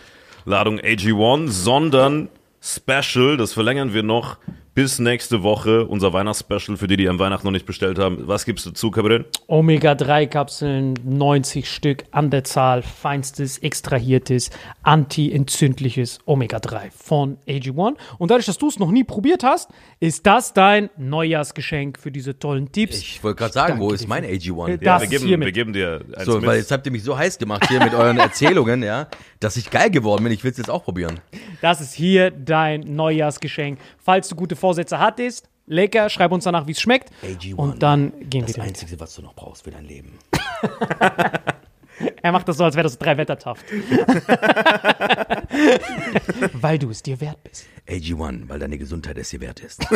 Ladung AG1, sondern Special, das verlängern wir noch bis nächste Woche, unser Weihnachtsspecial für die, die am Weihnachten noch nicht bestellt haben. Was gibt's dazu, Cabrin? Omega-3-Kapseln, 90 Stück an der Zahl, feinstes, extrahiertes, anti-entzündliches Omega-3 von AG1. Und dadurch, dass du es noch nie probiert hast, ist das dein Neujahrsgeschenk für diese tollen Tipps. Ich wollte gerade sagen, wo ist mein für- AG1? Das Ja, wir ist geben, hiermit. wir geben dir eins So, mit. weil jetzt habt ihr mich so heiß gemacht hier mit euren Erzählungen, ja, dass ich geil geworden bin. Ich will es jetzt auch probieren. Das ist hier dein Neujahrsgeschenk. Falls du gute Vorsätze hattest, lecker, schreib uns danach, wie es schmeckt. AG1, Und dann gehen wir Das. Einzige, was du noch brauchst für dein Leben. Er macht das so, als wäre das drei Wettertaft. Weil du es dir wert bist. AG1, weil deine Gesundheit es dir wert ist.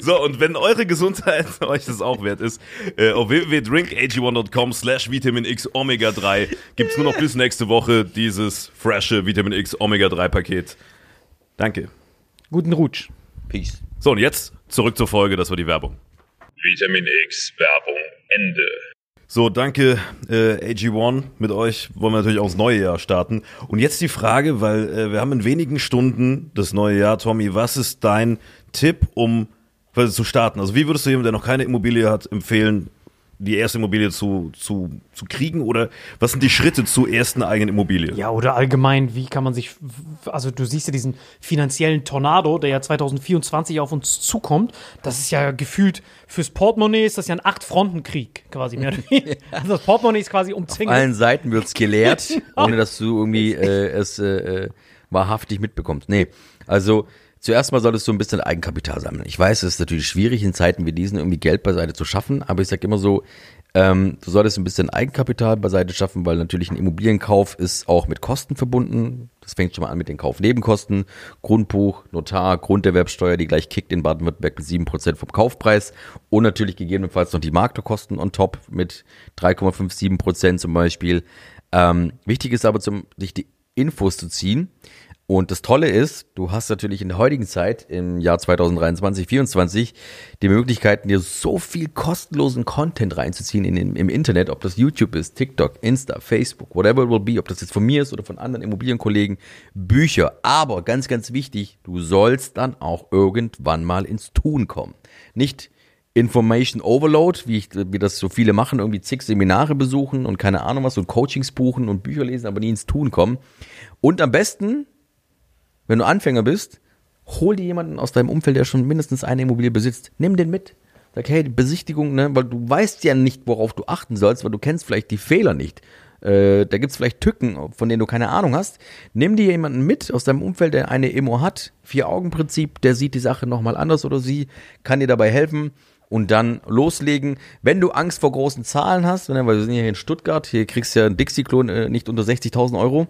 So, und wenn eure Gesundheit euch das auch wert ist, äh, auf www.drinkag1.com slash Vitamin X Omega 3 gibt's nur noch bis nächste Woche dieses frische Vitamin X Omega 3 Paket. Danke. Guten Rutsch. Peace. So, und jetzt zurück zur Folge, das war die Werbung. Vitamin X Werbung Ende. So, danke äh, AG1. Mit euch wollen wir natürlich auch das neue Jahr starten. Und jetzt die Frage, weil äh, wir haben in wenigen Stunden das neue Jahr. Tommy, was ist dein Tipp, um quasi zu starten? Also wie würdest du jemandem, der noch keine Immobilie hat, empfehlen, die erste Immobilie zu, zu, zu kriegen? Oder was sind die Schritte zur ersten eigenen Immobilie? Ja, oder allgemein, wie kann man sich, also du siehst ja diesen finanziellen Tornado, der ja 2024 auf uns zukommt. Das ist ja gefühlt, fürs Portemonnaie ist das ja ein Acht-Fronten-Krieg, quasi mehr oder weniger. Also das Portemonnaie ist quasi umzingelt. Allen Seiten wird's gelehrt, ohne dass du irgendwie äh, es äh, äh, wahrhaftig mitbekommst. Nee, also zuerst mal solltest du ein bisschen Eigenkapital sammeln. Ich weiß, es ist natürlich schwierig in Zeiten wie diesen irgendwie Geld beiseite zu schaffen, aber ich sag immer so, ähm, du solltest ein bisschen Eigenkapital beiseite schaffen, weil natürlich ein Immobilienkauf ist auch mit Kosten verbunden. Das fängt schon mal an mit den Kaufnebenkosten, Grundbuch, Notar, Grunderwerbsteuer, die gleich kickt in Baden-Württemberg mit 7% vom Kaufpreis und natürlich gegebenenfalls noch die Maklerkosten on top mit 3,57% zum Beispiel. Ähm, wichtig ist aber, zum, sich die Infos zu ziehen. Und das Tolle ist, du hast natürlich in der heutigen Zeit, im Jahr 2023, 2024, die Möglichkeiten, dir so viel kostenlosen Content reinzuziehen in, im, Internet, ob das YouTube ist, TikTok, Insta, Facebook, whatever it will be, ob das jetzt von mir ist oder von anderen Immobilienkollegen, Bücher. Aber ganz, ganz wichtig, du sollst dann auch irgendwann mal ins Tun kommen. Nicht Information Overload, wie, ich, wie das so viele machen, irgendwie zig Seminare besuchen und keine Ahnung was und Coachings buchen und Bücher lesen, aber nie ins Tun kommen. Und am besten wenn du Anfänger bist, hol dir jemanden aus deinem Umfeld, der schon mindestens eine Immobilie besitzt. Nimm den mit. Sag, hey, die Besichtigung, ne, weil du weißt ja nicht, worauf du achten sollst, weil du kennst vielleicht die Fehler nicht. Äh, da gibt's vielleicht Tücken, von denen du keine Ahnung hast. Nimm dir jemanden mit aus deinem Umfeld, der eine Immo hat, Vier-Augen-Prinzip, der sieht die Sache nochmal anders oder sie, kann dir dabei helfen und dann loslegen. Wenn du Angst vor großen Zahlen hast, ne, weil wir sind ja hier in Stuttgart, hier kriegst du ja einen Dixie-Klon äh, nicht unter 60.000 Euro.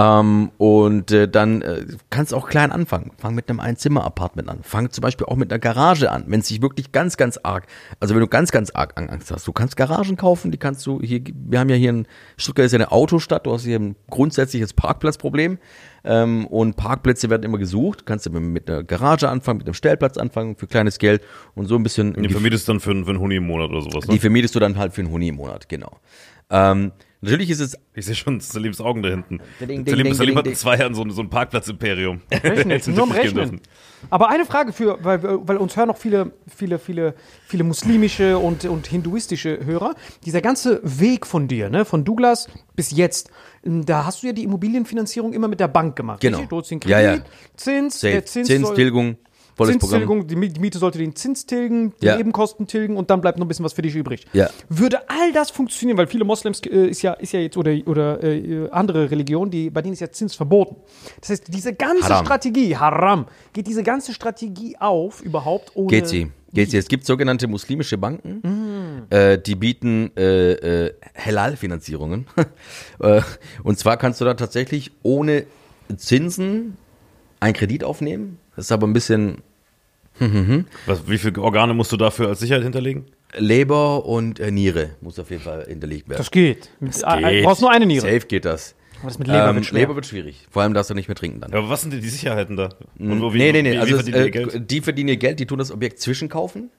Ähm, und äh, dann äh, kannst du auch klein anfangen. Fang mit einem Einzimmer-Apartment an. Fang zum Beispiel auch mit einer Garage an, wenn es sich wirklich ganz, ganz arg, also wenn du ganz, ganz arg Angst hast. Du kannst Garagen kaufen, die kannst du hier, wir haben ja hier in Stuttgart ist ja eine Autostadt, du hast hier ein grundsätzliches Parkplatzproblem. Ähm, und Parkplätze werden immer gesucht. Kannst du mit einer Garage anfangen, mit einem Stellplatz anfangen für kleines Geld und so ein bisschen. Die vermietest dann für, einen- für einen Huni im Monat oder sowas, Die ne? vermietest du dann halt für einen Huni im Monat, genau. Ähm, natürlich ist es Ich sehe schon Salims Augen da hinten. Ding, ding, Salim, ding, Salim hat in zwei Jahren so, ein- so ein Parkplatz-Imperium. Rechnen nur am Rechnen. Aber eine Frage für, weil, weil uns hören noch viele, viele, viele, viele muslimische und, und hinduistische Hörer. Dieser ganze Weg von dir, ne, von Douglas bis jetzt, da hast du ja die Immobilienfinanzierung immer mit der Bank gemacht. Genau. richtig? Du hast den Ja, Kredit, ja. Zins, Safe. der Zins volles Programm. Zinstilgung, die Mi- die Miete sollte den Zins tilgen, die Ja. Nebenkosten tilgen und dann bleibt noch ein bisschen was für dich übrig. Ja. Würde all das funktionieren, weil viele Moslems äh, ist ja ist ja jetzt oder oder äh, andere Religionen, die bei denen ist ja Zins verboten. Das heißt, diese ganze Haram. Strategie, Haram, geht diese ganze Strategie auf überhaupt ohne Geht sie. Geht sie. Es gibt sogenannte muslimische Banken, äh, die bieten äh, äh, Halal-Finanzierungen. äh, und zwar kannst du da tatsächlich ohne Zinsen einen Kredit aufnehmen. Das ist aber ein bisschen Was, wie viele Organe musst du dafür als Sicherheit hinterlegen? Leber und äh, Niere muss auf jeden Fall hinterlegt werden. Das geht. Das geht. brauchst nur eine Niere. Safe geht das. Aber das mit Leber ähm, wird schwer. Leber wird schwierig. Vor allem darfst du nicht mehr trinken dann. Ja, aber was sind denn die Sicherheiten da? Und wo- wie- nee, nee, nee. Wie, also wie es, verdienen die äh, ihr Geld? die verdienen ihr Geld, die tun das Objekt zwischenkaufen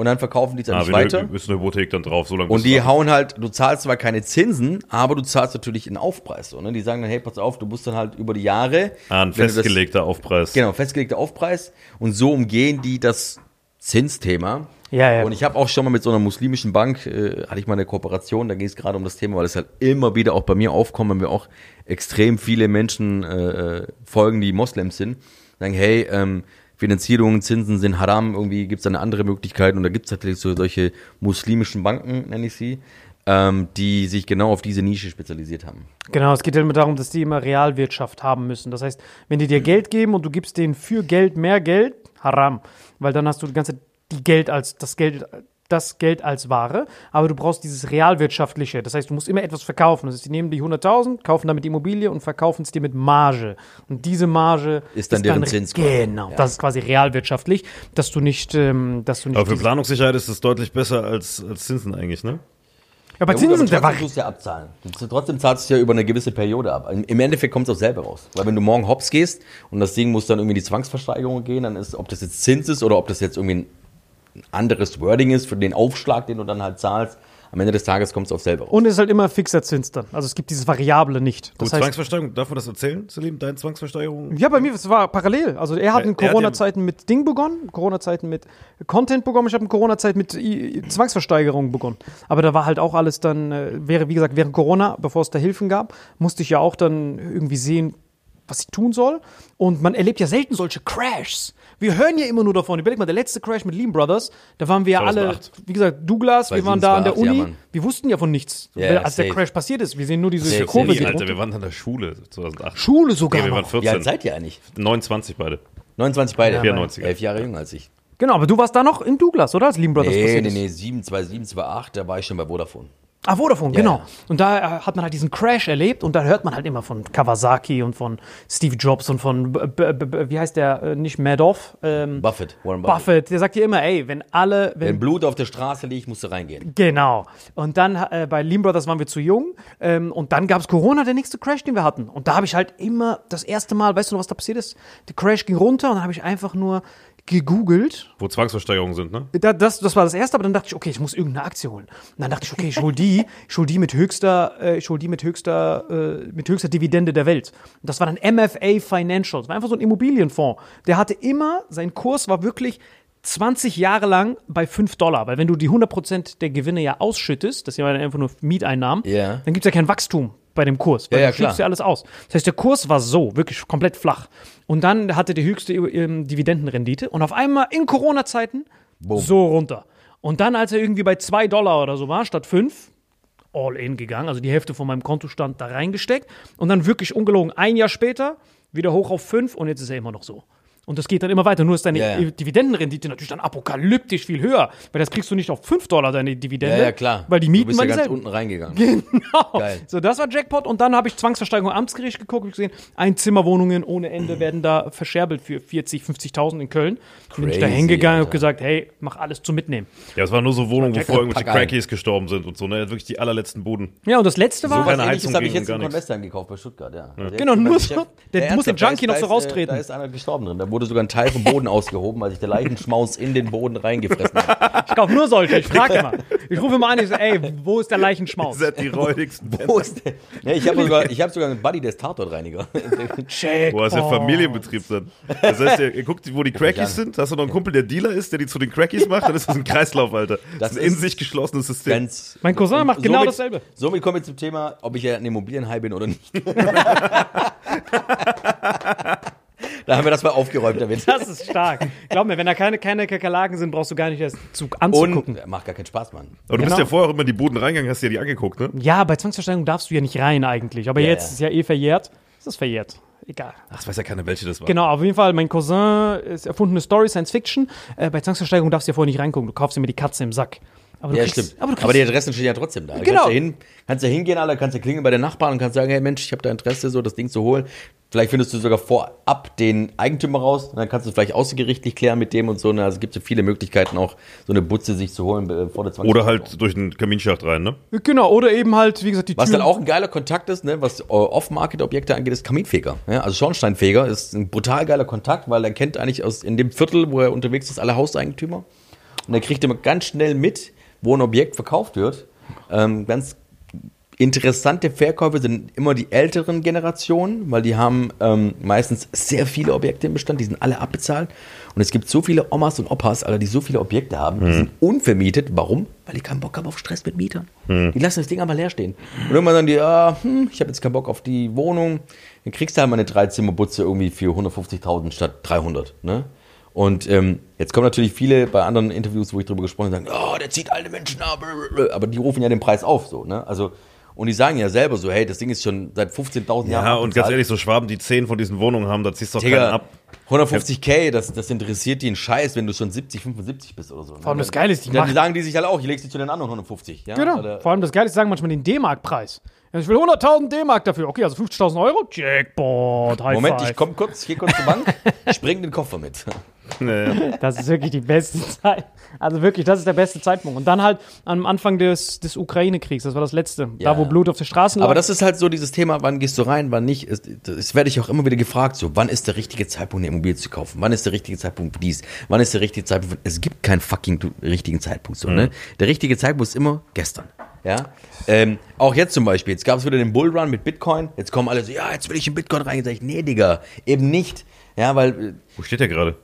und dann verkaufen die es Ah, wie weiter. eine, ist eine Hypothek dann drauf, so lange Und die hauen halt, du zahlst zwar keine Zinsen, aber du zahlst natürlich einen Aufpreis. So, ne? Die sagen dann, hey, pass auf, du musst dann halt über die Jahre. Ah, ein du das- festgelegter Aufpreis. Genau, festgelegter Aufpreis. Und so umgehen die das Zinsthema. Ja, ja. Und ich habe auch schon mal mit so einer muslimischen Bank, äh, hatte ich mal eine Kooperation, da ging es gerade um das Thema, weil es halt immer wieder auch bei mir aufkommt, wenn wir auch extrem viele Menschen äh, äh, folgen, die Moslems sind, sagen, hey, ähm, Finanzierungen, Zinsen sind haram, irgendwie gibt es da eine andere Möglichkeit und da gibt es tatsächlich so solche muslimischen Banken, nenne ich sie, ähm, die sich genau auf diese Nische spezialisiert haben. Genau, es geht ja immer darum, dass die immer Realwirtschaft haben müssen. Das heißt, wenn die dir Geld geben und du gibst denen für Geld mehr Geld, haram. Weil dann hast du die ganze die Geld als das Geld das Geld als Ware, aber du brauchst dieses realwirtschaftliche. Das heißt, du musst immer etwas verkaufen. Das heißt, die nehmen die 100.000, kaufen damit die Immobilie und verkaufen es dir mit Marge. Und diese Marge Ist dann deren Zins. Genau, das ist quasi realwirtschaftlich, dass du nicht, ähm, dass du nicht. Aber für Planungssicherheit ist es deutlich besser als, als Zinsen eigentlich, ne? ja, bei Ja, gut, Zinsen, aber der tust du ja abzahlen. Du, trotzdem zahlst du ja über eine gewisse Periode ab. Im Endeffekt kommt es auch selber raus. Weil wenn du morgen hops gehst und das Ding muss dann irgendwie in die Zwangsversteigerung gehen, dann ist, ob das jetzt Zins ist oder ob das jetzt irgendwie ein anderes Wording ist für den Aufschlag, den du dann halt zahlst, am Ende des Tages kommt es auch selber raus. und es ist halt immer fixer Zins dann. Also es gibt dieses Variable nicht. Gut, Das heißt, Zwangsversteigerung, darf man das erzählen, Salim? Deine Zwangsversteigerung? Ja, bei mir, es war parallel. Also er hat Er- in Corona-Zeiten mit Ding begonnen, Corona-Zeiten mit Content begonnen, ich habe in Corona-Zeit mit Zwangsversteigerung begonnen. Aber da war halt auch alles dann, äh, wäre wie gesagt, während Corona, bevor es da Hilfen gab, musste ich ja auch dann irgendwie sehen, was ich tun soll. Und man erlebt ja selten solche Crashs. Wir hören ja immer nur davon. Überleg mal, der letzte Crash mit Lehman Brothers, da waren wir ja alle, 2008. wie gesagt, Douglas, wir 2007, waren da an der 2008, Uni. ja, wir wussten ja von nichts, Ja, ja, als der safe. Crash passiert ist. Wir sehen nur diese Safe, Kurve. safe. Alter, wir waren an der Schule 2008. Schule sogar Nee, wir waren noch. 14. Wie alt seid ihr eigentlich? 29 beide. 29 beide. Ja, 94er. Elf Jahre jünger als ich. Genau, aber du warst da noch in Douglas, oder? Als Lehman Brothers Nee, passiert nee, ist. nee, 7, 2, 7, 2, 8, da war ich schon bei Vodafone. Ah, Vodafone, genau. ja. Und da äh, hat man halt diesen Crash erlebt und da hört man halt immer von Kawasaki und von Steve Jobs und von, B B B wie heißt der, äh, nicht Madoff, ähm, Buffett, Warren Buffett. Buffett. Der sagt ja immer, ey, wenn alle, wenn, Wenn Blut auf der Straße liegt, musst du reingehen. Genau. Und dann äh, bei Lehman Brothers waren wir zu jung. Ähm, und dann gab es Corona, der nächste Crash, den wir hatten. Und da habe ich halt immer das erste Mal, weißt du noch, was da passiert ist? Der Crash ging runter und dann habe ich einfach nur gegoogelt. Wo Zwangsversteigerungen sind, ne? Da, das, das war das erste, aber dann dachte ich, okay, ich muss irgendeine Aktie holen. Und dann dachte ich, okay, ich hol die, ich hol die mit höchster, äh, ich hol die mit höchster, äh, mit höchster Dividende der Welt. Und das war dann MFA Financial. Das war einfach so ein Immobilienfonds. Der hatte immer, sein Kurs war wirklich 20 Jahre lang bei 5 Dollar. Weil wenn du die 100% der Gewinne ja ausschüttest, das sind ja einfach nur Mieteinnahmen, Ja. dann gibt es ja kein Wachstum. Bei dem Kurs. Weil Ja, ja, du schiebst ja alles aus. Das heißt, der Kurs war so, wirklich komplett flach. Und dann hatte die höchste ähm, Dividendenrendite und auf einmal in Corona-Zeiten so runter. Und dann, als er irgendwie bei 2 Dollar oder so war, statt 5, all in gegangen, also die Hälfte von meinem Kontostand da reingesteckt und dann wirklich ungelogen ein Jahr später wieder hoch auf 5 und jetzt ist er immer noch so. Und das geht dann immer weiter. Nur ist deine Ja, ja. Dividendenrendite natürlich dann apokalyptisch viel höher. Weil das kriegst du nicht auf 5 Dollar, deine Dividende. Ja, ja, klar. Weil die du Mieten bist ja ganz dieselben. unten reingegangen. Genau. Geil. So, das war Jackpot. Und dann habe ich Zwangsversteigerung Amtsgericht geguckt und gesehen, Einzimmerwohnungen ohne Ende werden da verscherbelt für 40, 50.000 in Köln. Dann bin ich da Crazy, hingegangen und habe gesagt, hey, mach alles zum Mitnehmen. Ja, es waren nur so Wohnungen, wo vorher irgendwelche. Crackies gestorben sind und so, ne? Wirklich die allerletzten Buden. Ja, und das letzte war, So keine Ähnliches Heizung habe ich jetzt in. Convestheim gekauft bei Stuttgart, ja. Also Genau, nur so- der Ja, muss den Junkie noch so raustreten. Da ist einer gestorben drin. Da wurde sogar ein Teil vom Boden ausgehoben, als ich der Leichenschmaus in den Boden reingefressen habe. ich kaufe nur solche, ich frage immer. Ich rufe immer an, ich so, ey, wo ist der Leichenschmaus? Das sind die räudigsten. Wo ist der? Ja, ich habe sogar, ich hab sogar einen Buddy, der ist Tatortreiniger. Check. Boah, ist ja Oh. Familienbetrieb dann. Das heißt, ihr, ihr guckt, wo die Crackies sind. Hast du noch einen Kumpel, der Dealer ist, der die zu den Crackies macht? Dann ist das ein Kreislauf, Alter. Das, Das ist ein in sich geschlossenes System. Ganz Mein Cousin macht genau dasselbe. Somit kommen wir zum Thema, ob ich ja ein Immobilienhai bin oder nicht. Da haben wir das mal aufgeräumt damit. Das ist stark. Glaub mir, wenn da keine, keine Kakerlaken sind, brauchst du gar nicht erst zu, anzugucken. Und macht gar keinen Spaß, Mann. Aber du bist Genau. ja vorher auch immer in die Buden reingegangen, hast dir die angeguckt, ne? ja, bei Zwangsversteigerung darfst du ja nicht rein eigentlich. Aber Ja, jetzt ja. ist ja eh verjährt. Es ist verjährt. Egal. Ach, das weiß ja keiner, welche das war. Genau, auf jeden Fall, mein Cousin ist erfundene Story, Science Fiction. Äh, bei Zwangsversteigerung darfst du ja vorher nicht reingucken. Du kaufst dir immer die Katze im Sack. Aber du Ja, kriegst, stimmt. Aber, du kriegst, Aber die Adressen stehen ja trotzdem da. Du Genau. Kannst ja, hin, kannst ja hingehen, Alter, kannst ja klingeln bei den Nachbarn und kannst sagen, hey Mensch, ich habe da Interesse, so das Ding zu holen. Vielleicht findest du sogar vorab den Eigentümer raus und dann kannst du es vielleicht außergerichtlich klären mit dem und so. Ne? Also es gibt so viele Möglichkeiten auch, so eine Butze sich zu holen äh, vor der Zwangs Oder halt durch den Kaminschacht rein, ne? genau, oder eben halt, wie gesagt, die Was Tür. dann auch ein geiler Kontakt ist, ne, was äh, Off-Market-Objekte angeht, ist Kaminfeger. Ja, also Schornsteinfeger ist ein brutal geiler Kontakt, weil er kennt eigentlich aus in dem Viertel, wo er unterwegs ist, alle Hauseigentümer. Und er kriegt immer ganz schnell mit, wo ein Objekt verkauft wird. Ähm, ganz interessante Verkäufe sind immer die älteren Generationen, weil die haben ähm, meistens sehr viele Objekte im Bestand, die sind alle abbezahlt. Und es gibt so viele Omas und Opas, Alter, die so viele Objekte haben, die sind unvermietet. Warum? Weil die keinen Bock haben auf Stress mit Mietern. Die lassen das Ding einfach leer stehen. Und irgendwann sagen die, ja, hm, ich habe jetzt keinen Bock auf die Wohnung. Dann kriegst du halt mal eine Dreizimmerbutze irgendwie für 150.000 statt 300. Ne? Und ähm, jetzt kommen natürlich viele bei anderen Interviews, wo ich drüber gesprochen habe, sagen, oh, der zieht alte Menschen ab. Aber die rufen ja den Preis auf. so. Ne? Also, und die sagen ja selber so, hey, das Ding ist schon seit 15.000 Jahren Ja, und ganz ehrlich, so Schwaben, die 10 von diesen Wohnungen haben, da ziehst du doch keinen Digga, ab. 150k, das, das interessiert die einen Scheiß, wenn du schon 70, 75 bist oder so. ne? Vor allem das Geile ist, die Dann machen- sagen die sich halt auch, ich leg sie zu den anderen 150. Ja? Genau. Oder- Vor allem das Geile ist, die sagen manchmal den D-Mark-Preis. Ja, Ich will 100.000 D-Mark dafür. Okay, also 50.000 Euro? Jackpot, High Moment, five. ich komm kurz, ich geh kurz zur Bank, spring den Koffer mit. Nee. Das ist wirklich die beste Zeit. Also wirklich, das ist der beste Zeitpunkt. Und dann halt am Anfang des, des Ukraine-Kriegs, das war das letzte. Ja. Da, wo Blut auf den Straßen lag. Aber das ist halt so dieses Thema, wann gehst du rein, wann nicht. Es- Das werde ich auch immer wieder gefragt, so, wann ist der richtige Zeitpunkt, eine Immobilie zu kaufen? Wann ist der richtige Zeitpunkt für dies? Wann ist der richtige Zeitpunkt für, Es gibt keinen fucking richtigen Zeitpunkt, so, ne? Der richtige Zeitpunkt ist immer gestern. Ja, ähm, auch jetzt zum Beispiel, jetzt gab es wieder den Bullrun mit Bitcoin, jetzt kommen alle so, ja, jetzt will ich in Bitcoin rein, sag ich, nee, Digga, eben nicht, ja, weil äh, Wo steht der gerade?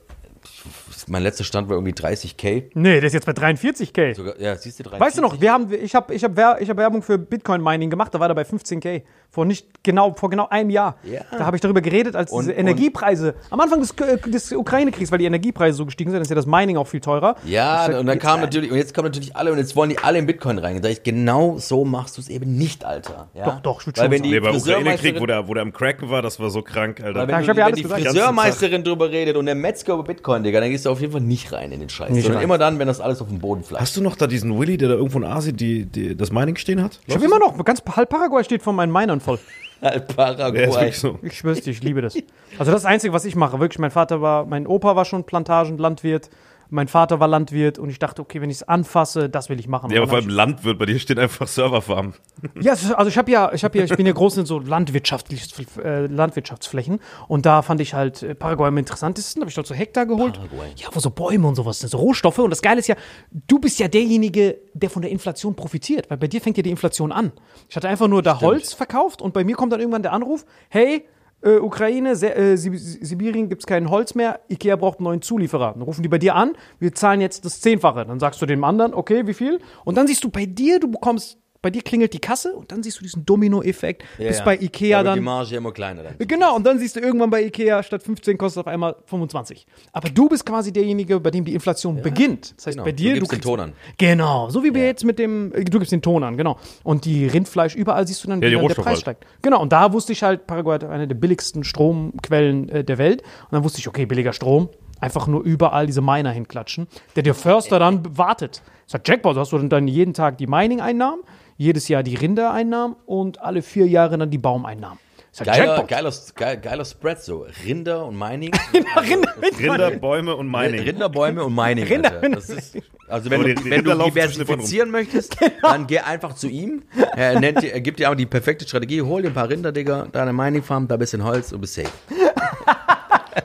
Mein letzter Stand war irgendwie 30k, nee, der ist jetzt bei 43k. sogar, ja, siehst du, 30, Weißt du noch, wir haben, ich habe ich hab, Wer- ich hab Werbung für Bitcoin-Mining gemacht, da war der bei 15k. Vor nicht genau, vor genau einem Jahr. Ja. Da habe ich darüber geredet, als Und- diese und- Energiepreise, am Anfang des, des Ukraine-Kriegs, weil die Energiepreise so gestiegen sind, ist ja das Mining auch viel teurer. Ja, Ich sag, und dann jetzt kam rein. natürlich, und jetzt kommen natürlich alle, und jetzt wollen die alle in Bitcoin rein. Und sag ich, genau so machst du es eben nicht, Alter. Ja? Doch, doch, ich würd Weil schon wenn sagen. die Nee, beim Ukraine-Krieg, wo der, wo der am Cracken war, das war so krank, Alter. weil Ja, wenn, ich du, ja wenn alles die. Friseurmeisterin drüber redet und der Metzger über Bitcoin, Digga, dann gehst du auf jeden Fall nicht rein in den Scheiß. Nicht sondern rein. immer dann, wenn das alles auf dem Boden flacht. Hast du noch da diesen Willy, der da irgendwo in Asien die, die, das Mining stehen hat? Ich habe immer noch, ganz halb Paraguay steht von meinen Minern voll. Paraguay. Ist wirklich so. Ich schwör's dir, ich liebe das. Also das Einzige, was ich mache, wirklich, mein Vater war, mein Opa war schon Plantagenlandwirt, mein Vater war Landwirt und ich dachte, okay, wenn ich es anfasse, das will ich machen. Ja, aber vor allem Landwirt, bei dir steht einfach Serverfarm. Ja, also ich habe ja, ich habe ja, ich bin ja groß in so landwirtschaftlich, äh, Landwirtschaftsflächen und da fand ich halt äh, Paraguay am interessantesten. Da habe ich dort so Hektar geholt. Paraguay. Ja, wo so Bäume und sowas sind, so Rohstoffe. Und das Geile ist ja, du bist ja derjenige, der von der Inflation profitiert, weil bei dir fängt ja die Inflation an. Ich hatte einfach nur da Holz verkauft und bei mir kommt dann irgendwann der Anruf: Hey, äh, Ukraine, Se äh, Sib Sibirien gibt es kein Holz mehr, Ikea braucht einen neuen Zulieferer. Dann rufen die bei dir an, wir zahlen jetzt das Zehnfache. Dann sagst du dem anderen, okay, wie viel? Und dann siehst du bei dir, du bekommst bei dir klingelt die Kasse und dann siehst du diesen Domino-Effekt, bis ja. bei Ikea Da wird die dann. Marge immer kleiner dann. Genau, und dann siehst du irgendwann bei Ikea statt 15 kostet auf einmal 25. Aber du bist quasi derjenige, bei dem die Inflation beginnt. Das heißt, genau. bei dir, Du gibst den kriegst- Ton an. Genau, so wie wir jetzt mit dem, äh, du gibst den Ton an, genau. Und die Rindfleisch, überall siehst du dann, Ja, wie dann der Preis halt. steigt. Genau, und da wusste ich halt, Paraguay hat eine der billigsten Stromquellen äh, der Welt. Und dann wusste ich, okay, billiger Strom, einfach nur überall diese Miner hinklatschen, der der Förster dann wartet. Das hat Jackpot, hast du dann jeden Tag die Mining-Einnahmen, jedes Jahr die Rindereinnahmen und alle vier Jahre dann die Baumeinnahmen. Geiler, geiler, geil, geiler Spread so. Rinder und Mining. Rinder, Rinder, Bäume und Mining. Rinderbäume und Mining. Rinder- Alter. Das ist, also wenn Aber du, wenn Rinder du diversifizieren möchtest, dann geh einfach zu ihm. Er, nennt dir, er gibt dir aber die perfekte Strategie. Hol dir ein paar Rinder, Digga, deine Mining Farm, da ein bisschen Holz und bist safe.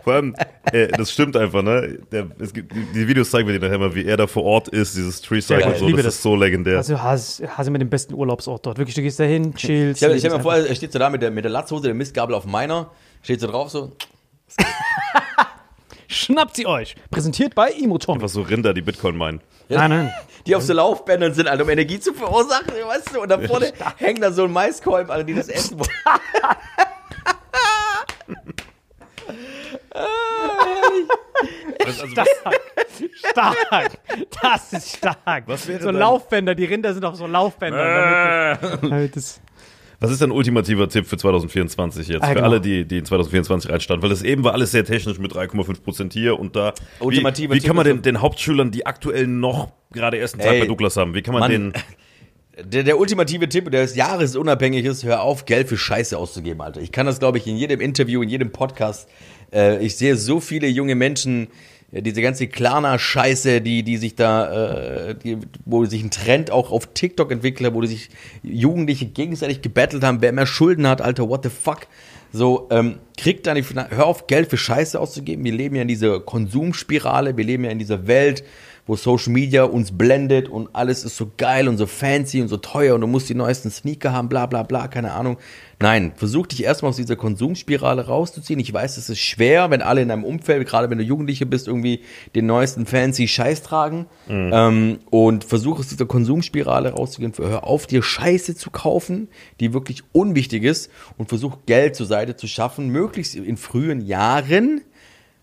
Vor allem, äh, das stimmt einfach, ne? Der, es gibt, die- Videos zeigen wir dir nachher mal, wie er da vor Ort ist, dieses Tree Cycle geil. und so, Ich das, das. ist so legendär. Also hast, hast immer den besten Urlaubsort dort. Wirklich, du gehst da hin, chillst. Stell, stell lebst mir vor, er steht so da mit der, mit der Latzhose, der Mistgabel auf meiner, steht so drauf so. Schnappt sie euch. Präsentiert bei Imotom. Einfach so Rinder, die Bitcoin meinen. Nein, nein. Die auf so Laufbändern sind, Alter, um Energie zu verursachen, weißt du? Und da vorne hängt da so ein Maiskolben, Alter, die das essen wollen. Also, Stark. Das ist stark. Was wäre so dann- Laufbänder. Die Rinder sind auf so Laufbändern. Damit, damit das, Was ist dein ultimativer Tipp für 2024 jetzt? Ah, für genau. alle, die, die in 2024 reinstarten? Weil das eben war alles sehr technisch mit 3,5% hier und da. Ultimativer wie, wie Tipp kann man den, den Hauptschülern, die aktuell noch gerade ersten Tag Ey, bei Douglas haben, wie kann man, Mann. den. Der, der ultimative Tipp, der ist jahresunabhängig ist, hör auf, Geld für Scheiße auszugeben, Alter. Ich kann das, glaube ich, in jedem Interview, in jedem Podcast. Äh, ich sehe so viele junge Menschen, äh, diese ganze Klarna-Scheiße, die, die sich da, äh, die, wo sich ein Trend auch auf TikTok entwickelt, wo die sich Jugendliche gegenseitig gebettelt haben, wer mehr Schulden hat, Alter, what the fuck. So, ähm, kriegt die, Finan- hör auf, Geld für Scheiße auszugeben. Wir leben ja in dieser Konsumspirale, wir leben ja in dieser Welt, wo Social Media uns blendet und alles ist so geil und so fancy und so teuer und du musst die neuesten Sneaker haben, bla bla bla, keine Ahnung. Nein, versuch dich erstmal aus dieser Konsumspirale rauszuziehen. Ich weiß, es ist schwer, wenn alle in deinem Umfeld, gerade wenn du Jugendliche bist, irgendwie den neuesten fancy Scheiß tragen. Ähm, und versuch aus dieser Konsumspirale rauszugehen. Hör auf, dir Scheiße zu kaufen, die wirklich unwichtig ist und versuch Geld zur Seite zu schaffen, möglichst in frühen Jahren.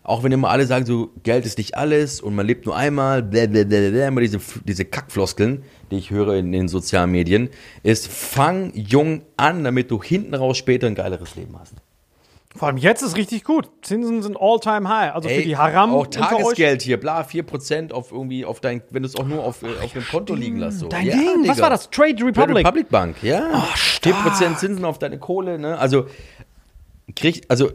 Auch wenn immer alle sagen, so Geld ist nicht alles und man lebt nur einmal, blablabla, immer diese, diese Kackfloskeln, die ich höre in den sozialen Medien, ist fang jung an, damit du hinten raus später ein geileres Leben hast. vor allem jetzt ist richtig gut. Zinsen sind all time high. Also für die Haram auch. Tagesgeld hier, bla, 4% auf irgendwie, auf dein, wenn du es auch nur auf, äh, auf dem Konto liegen lässt. So. Dein Ja, Ding. Was Digga. war das? Trade Trade Republic. Republic Bank, ja. 4% Zinsen auf deine Kohle, ne? Also, krieg, also,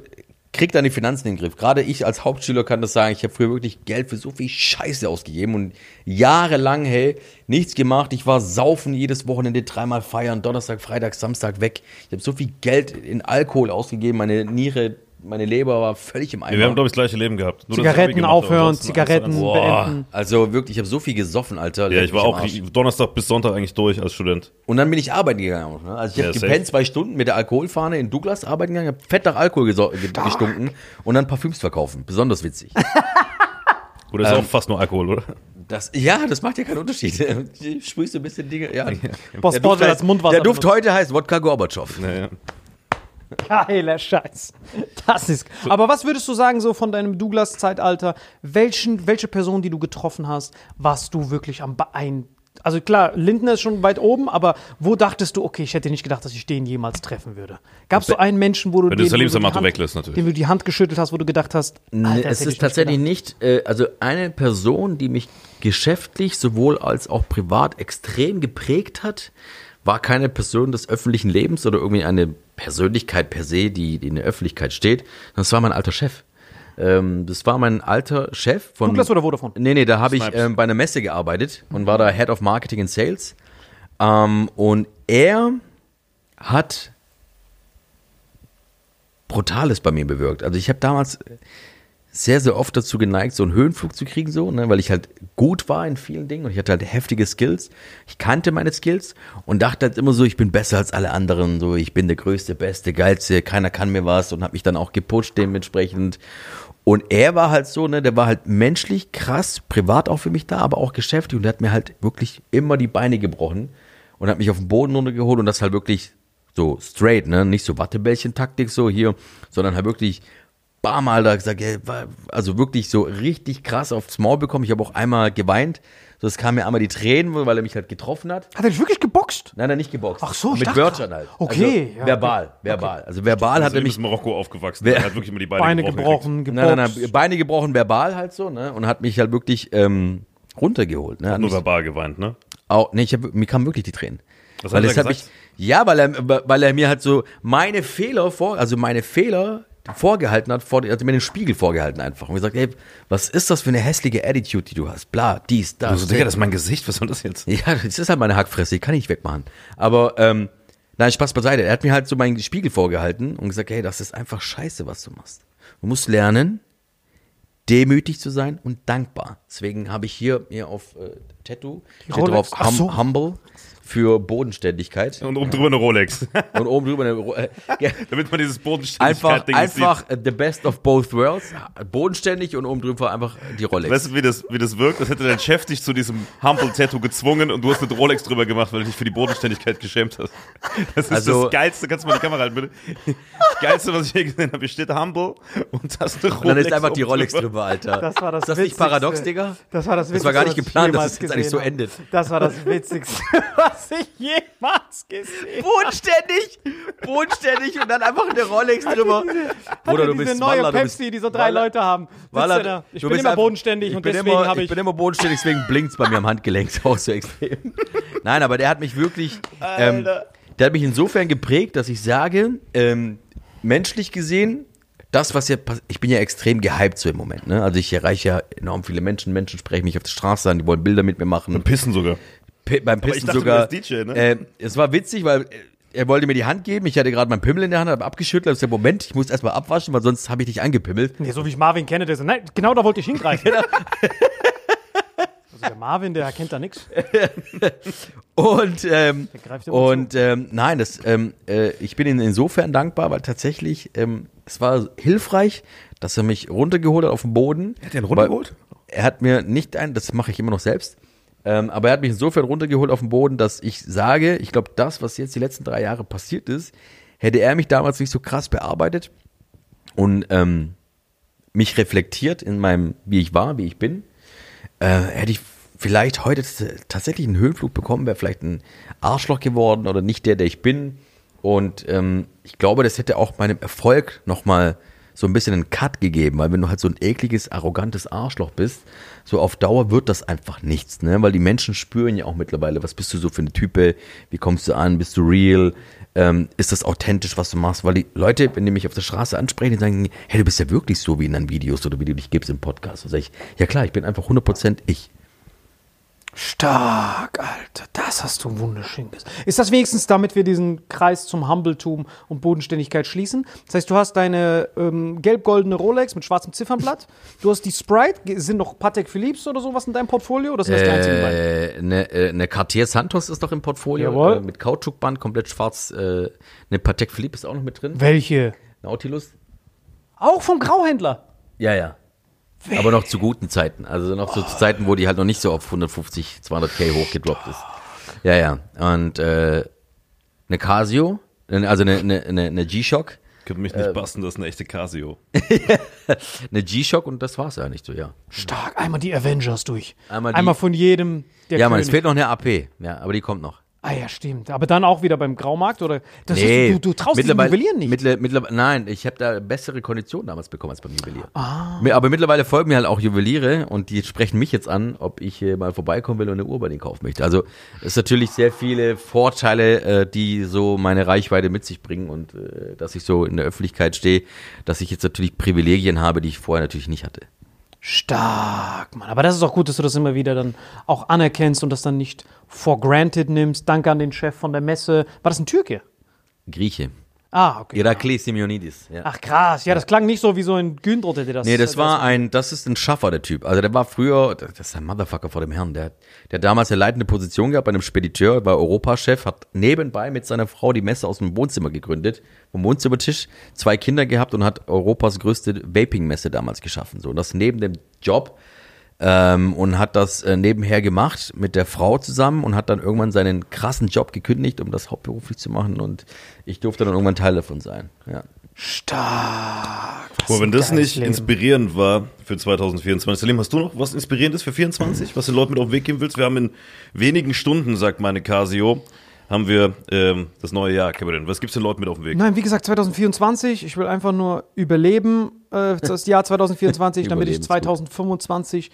krieg deine Finanzen in den Griff. Gerade ich als Hauptschüler kann das sagen, ich habe früher wirklich Geld für so viel Scheiße ausgegeben und jahrelang, hey, nichts gemacht. Ich war saufen jedes Wochenende, dreimal feiern, Donnerstag, Freitag, Samstag weg. Ich habe so viel Geld in Alkohol ausgegeben, meine Niere, meine Leber war völlig im Eimer. Wir haben, glaube ich, das gleiche Leben gehabt. Nur, Zigaretten gemacht habe, aufhören, Zigaretten Boah, beenden. also wirklich, ich habe so viel gesoffen, Alter. Ja, ich war auch. Donnerstag bis Sonntag eigentlich durch als Student. Und dann bin ich arbeiten gegangen. Ne? Also ich habe Ja, safe. gepennt zwei Stunden mit der Alkoholfahne in Douglas arbeiten gegangen, habe fett nach Alkohol gestunken und dann Parfüms verkaufen. Besonders witzig. Oder ist Ähm, auch fast nur Alkohol, oder? Das, ja, das macht ja keinen Unterschied. Du Sprühst du ein bisschen Dinge. Ja. Boss Der Duft, als heißt, Mundwasser der Duft heute heißt Wodka Gorbatschow. Naja. Geiler Scheiß. Das ist. Aber was würdest du sagen, so von deinem Douglas-Zeitalter? Welchen, welche Person, die du getroffen hast, warst du wirklich am beein. Also klar, Lindner ist schon weit oben, aber wo dachtest du, okay, ich hätte nicht gedacht, dass ich den jemals treffen würde? Gab es so einen Menschen, wo du, Wenn du den, die Samato Hand- weglässt, natürlich. dem du die Hand geschüttelt hast, wo du gedacht hast, Alter, das es ist tatsächlich nicht, äh, also eine Person, die mich geschäftlich sowohl als auch privat extrem geprägt hat, war keine Person des öffentlichen Lebens oder irgendwie eine Persönlichkeit per se, die, die in der Öffentlichkeit steht. Das war mein alter Chef. Ähm, das war mein alter Chef von. Douglas oder Vodafone? Nee, nee, da habe ich ähm, bei einer Messe gearbeitet und war da Head of Marketing and Sales. Ähm, und er hat Brutales bei mir bewirkt. Also ich habe damals sehr, sehr oft dazu geneigt, so einen Höhenflug zu kriegen, so, ne, weil ich halt gut war in vielen Dingen und ich hatte halt heftige Skills. Ich kannte meine Skills und dachte halt immer so, ich bin besser als alle anderen, so, ich bin der größte, beste, geilste, keiner kann mir was und habe mich dann auch gepusht dementsprechend. Und er war halt so, ne, der war halt menschlich krass, privat auch für mich da, aber auch geschäftlich und der hat mir halt wirklich immer die Beine gebrochen. Und hat mich auf den Boden runtergeholt und das halt wirklich so straight, ne? Nicht so Wattebällchen-Taktik so hier, sondern halt wirklich bam, Alter, gesagt, ey, war- also wirklich so richtig krass aufs Maul bekommen. Ich habe auch einmal geweint. So, es kamen mir einmal die Tränen, weil er mich halt getroffen hat. Hat er dich wirklich geboxt? Nein, nein, nicht geboxt. Ach so, ich mit Wörtern halt. Okay, also, ja, verbal, verbal. Also verbal hat Also er er mich ist in Marokko aufgewachsen. Wer- Er hat wirklich immer die Beine, Beine gebrochen. gebrochen. Nein, nein, nein, Beine gebrochen, verbal halt so, ne? Und hat mich halt wirklich ähm, runtergeholt. Ne? Hat Nur verbal geweint, ne? auch, nee, ich hab, mir kamen wirklich die Tränen. Was weil hat er es hat gesagt? mich, ja, weil er, weil er mir halt so meine Fehler vor, also meine Fehler vorgehalten hat, vor, also mir den Spiegel vorgehalten einfach. Und gesagt, ey, was ist das für eine hässliche Attitude, die du hast? Bla, dies, das. Also, Digga, das ist mein Gesicht, was soll das jetzt? Ja, das ist halt meine Hackfresse, die kann ich nicht wegmachen. Aber, ähm, nein, Spaß beiseite. Er hat mir halt so meinen Spiegel vorgehalten und gesagt, hey, das ist einfach scheiße, was du machst. Du musst lernen, demütig zu sein und dankbar. Deswegen habe ich hier mir auf äh, Tattoo steht drauf hum, so. humble für Bodenständigkeit. Und oben drüber eine Rolex. Und oben drüber eine, Ro- äh, ja, Damit man dieses einfach, Bodenständigkeit-Ding einfach äh, the best of both worlds. Bodenständig und oben drüber einfach die Rolex. Weißt du, wie das, wie das wirkt? Das hätte dein Chef dich zu diesem Humble-Tattoo gezwungen und du hast eine Rolex drüber gemacht, weil du dich für die Bodenständigkeit geschämt hast. Das ist Also- das Geilste. Kannst du mal die Kamera halten, bitte? Das Geilste, was ich je gesehen habe. Hier steht Humble und hast eine Rolex. und dann ist einfach die Rolex drüber, Alter. Das war das ist das nicht Witzigste. paradox, Digga? Das war das Das war gar nicht Witzigste, geplant, dass es jetzt eigentlich so endet. Das war das Witzigste, was ich jemals gesehen habe. Bodenständig, bodenständig und dann einfach eine Rolex drüber. Bruder, du diese bist neue Walla, du bist Pepsi, die so drei Walla. Leute haben. Walla, da. Ich du bin immer einfach- bodenständig ich und deswegen immer, habe ich ich. bin immer bodenständig, deswegen blinkt's bei mir am Handgelenk auch so extrem. Nein, aber der hat mich wirklich, ähm, der hat mich insofern geprägt, dass ich sage, ähm, menschlich gesehen, das, was ja, ich bin ja extrem gehypt so im Moment, ne? Also ich erreiche ja enorm viele Menschen, Menschen sprechen mich auf der Straße an, die wollen Bilder mit mir machen. Pissen sogar. Beim ich Pissen dachte, sogar. DJ, ne? äh, es war witzig, weil äh, er wollte mir die Hand geben. Ich hatte gerade meinen Pimmel in der Hand, habe abgeschüttelt. Ich gesagt, Moment, ich muss erstmal abwaschen, weil sonst habe ich dich angepimmelt. Nee, so wie ich Marvin kenne, der so, nein, genau da wollte ich hingreifen. also der Marvin, der kennt da nichts. Und, ähm, und ähm, nein, das, ähm, äh, ich bin ihm insofern dankbar, weil tatsächlich ähm, es war hilfreich, dass er mich runtergeholt hat auf den Boden. Hat er ihn runtergeholt? Er hat mir nicht ein, das mache ich immer noch selbst, ähm, aber er hat mich insofern runtergeholt auf den Boden, dass ich sage, ich glaube, das, was jetzt die letzten drei Jahre passiert ist, hätte er mich damals nicht so krass bearbeitet und ähm, mich reflektiert in meinem, wie ich war, wie ich bin, äh, hätte ich vielleicht heute tatsächlich einen Höhenflug bekommen, wäre vielleicht ein Arschloch geworden oder nicht der, der ich bin. Und ähm, ich glaube, das hätte auch meinem Erfolg nochmal so ein bisschen einen Cut gegeben, weil wenn du halt so ein ekliges, arrogantes Arschloch bist, so auf Dauer wird das einfach nichts, ne? Weil die Menschen spüren ja auch mittlerweile, was bist du so für eine Type, wie kommst du an, bist du real, ähm, ist das authentisch, was du machst? Weil die Leute, wenn die mich auf der Straße ansprechen, die sagen, hey, du bist ja wirklich so wie in deinen Videos oder wie du dich gibst im Podcast. Da sag ich, ja klar, ich bin einfach 100% ich. Stark, Alter. Das hast du wunderschön gesagt. Ist das wenigstens, damit wir diesen Kreis zum Humbletum und Bodenständigkeit schließen? Das heißt, du hast deine ähm, gelb-goldene Rolex mit schwarzem Ziffernblatt. Du hast die Sprite. Sind noch Patek Philips oder sowas in deinem Portfolio? Das beiden. Äh, eine, äh, eine Cartier Santos ist noch im Portfolio. Jawohl. Äh, mit Kautschukband, komplett schwarz. Äh, eine Patek Philippe ist auch noch mit drin. Welche? Nautilus. Auch vom Grauhändler. Ja, ja. Aber noch zu guten Zeiten. Also noch so zu Zeiten, wo die halt noch nicht so auf 150, 200k hochgedroppt ist. Ja, ja. Und äh, eine Casio, äh, also eine, eine, eine, eine G-Shock. Könnte mich nicht basten, das ist eine echte Casio. Eine G-Shock und das war's ja nicht so, ja. Stark. Einmal die Avengers durch. Einmal Einmal, die- von jedem. Der ja, man, es fehlt noch eine AP. Ja, aber die kommt noch. Ah ja, stimmt. Aber dann auch wieder beim Graumarkt oder? Das Nee, ist, du, du traust mittlerweile- Juwelieren nicht. Mittler, mittlerweile, nein, ich habe da bessere Konditionen damals bekommen als beim Juwelier. Ah. Aber mittlerweile folgen mir halt auch Juweliere und die sprechen mich jetzt an, ob ich mal vorbeikommen will und eine Uhr bei denen kaufen möchte. Also es ist natürlich sehr viele Vorteile, äh, die so meine Reichweite mit sich bringen und äh, dass ich so in der Öffentlichkeit stehe, dass ich jetzt natürlich Privilegien habe, die ich vorher natürlich nicht hatte. Stark, Mann. Aber das ist auch gut, dass du das immer wieder dann auch anerkennst und das dann nicht for granted nimmst. Danke an den Chef von der Messe. War das ein Türke? Grieche. Ah, okay. Iraklis Simeonidis. Ja. Ach krass, ja, das klang nicht so wie so ein Gündroth hätte das. Nee, das war ein, das ist ein Schaffer, der Typ. Also der war früher, das ist ein Motherfucker vor dem Herrn. Der, der hat damals eine leitende Position gehabt bei einem Spediteur, war Europachef, hat nebenbei mit seiner Frau die Messe aus dem Wohnzimmer gegründet, vom Wohnzimmertisch, zwei Kinder gehabt und hat Europas größte Vaping-Messe damals geschaffen. So, und das neben dem Job. Ähm, und hat das äh, nebenher gemacht mit der Frau zusammen und hat dann irgendwann seinen krassen Job gekündigt, um das hauptberuflich zu machen und ich durfte dann irgendwann Teil davon sein. Ja. Stark. Boah, wenn das nicht Leben. inspirierend war für 2024. Salim, hast du noch was Inspirierendes für 24, was den Leuten mit auf den Weg geben willst? Wir haben in wenigen Stunden, sagt meine Casio, haben wir ähm, das neue Jahr, Kevin. Was gibt's den Leuten mit auf den Weg? Nein, wie gesagt, 2024. Ich will einfach nur überleben, äh, das Jahr 2024, damit ich Überleben ist gut. 2025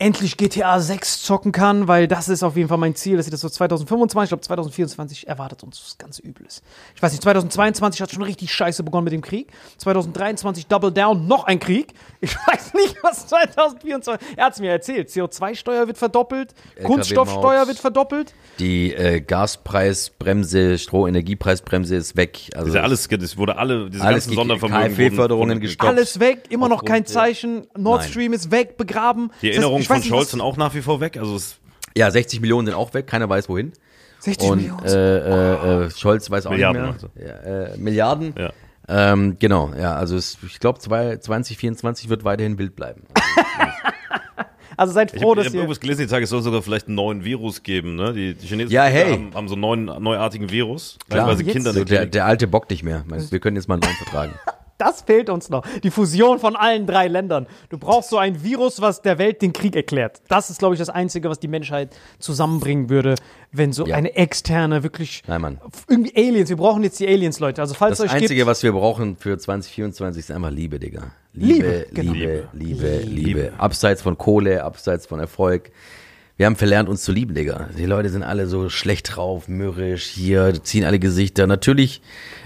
endlich GTA 6 zocken kann, weil das ist auf jeden Fall mein Ziel, dass ich das so 2025, ich glaube 2024 erwartet uns was ganz Übles. Ich weiß nicht, 2022 hat schon richtig scheiße begonnen mit dem Krieg. 2023 Double Down, noch ein Krieg. Ich weiß nicht, was 2024, er hat es mir erzählt, CO2-Steuer wird verdoppelt, Kunststoffsteuer wird verdoppelt. Die äh, Gaspreisbremse, Strohenergiepreisbremse ist weg. Also ja alles, das wurde alle, diese Alles ganzen ge- Sondervermögen KfW-Förderungen gestoppt. Alles weg, immer noch kein Zeichen. Nord. Stream ist weg, begraben. Die ich von Scholz sind auch nach wie vor weg. Also es, ja, 60 Millionen sind auch weg, keiner weiß wohin. 60 Und Millionen. äh, äh, äh, Scholz weiß auch Milliarden, nicht also. mehr. Ja, äh, Milliarden. ja. Ähm, genau, ja, also es, ich glaube 2024 wird weiterhin wild bleiben. also seid Ich froh, habe dass hab ihr. irgendwas gelesen, die Tage es soll sogar vielleicht einen neuen Virus geben. Ne? Die, die Chinesen Ja, hey. haben, haben so einen neuen, neuartigen Virus. Klar, Kinder in so, der der, alte bockt nicht mehr. Wir können jetzt mal einen neuen vertragen. Das fehlt uns noch. Die Fusion von allen drei Ländern. Du brauchst so ein Virus, was der Welt den Krieg erklärt. Das ist, glaube ich, das Einzige, was die Menschheit zusammenbringen würde, wenn so Ja. eine externe, wirklich. Nein, Mann. Irgendwie Aliens. Wir brauchen jetzt die Aliens, Leute. Also, falls Das euch Einzige, gibt. was wir brauchen für 2024 ist einfach Liebe, Digga. Liebe, Liebe, genau. Liebe, Liebe, Liebe. Abseits von Kohle, abseits von Erfolg. Wir haben verlernt, uns zu lieben, Digga. Die Leute sind alle so schlecht drauf, mürrisch, hier, ziehen alle Gesichter. Natürlich,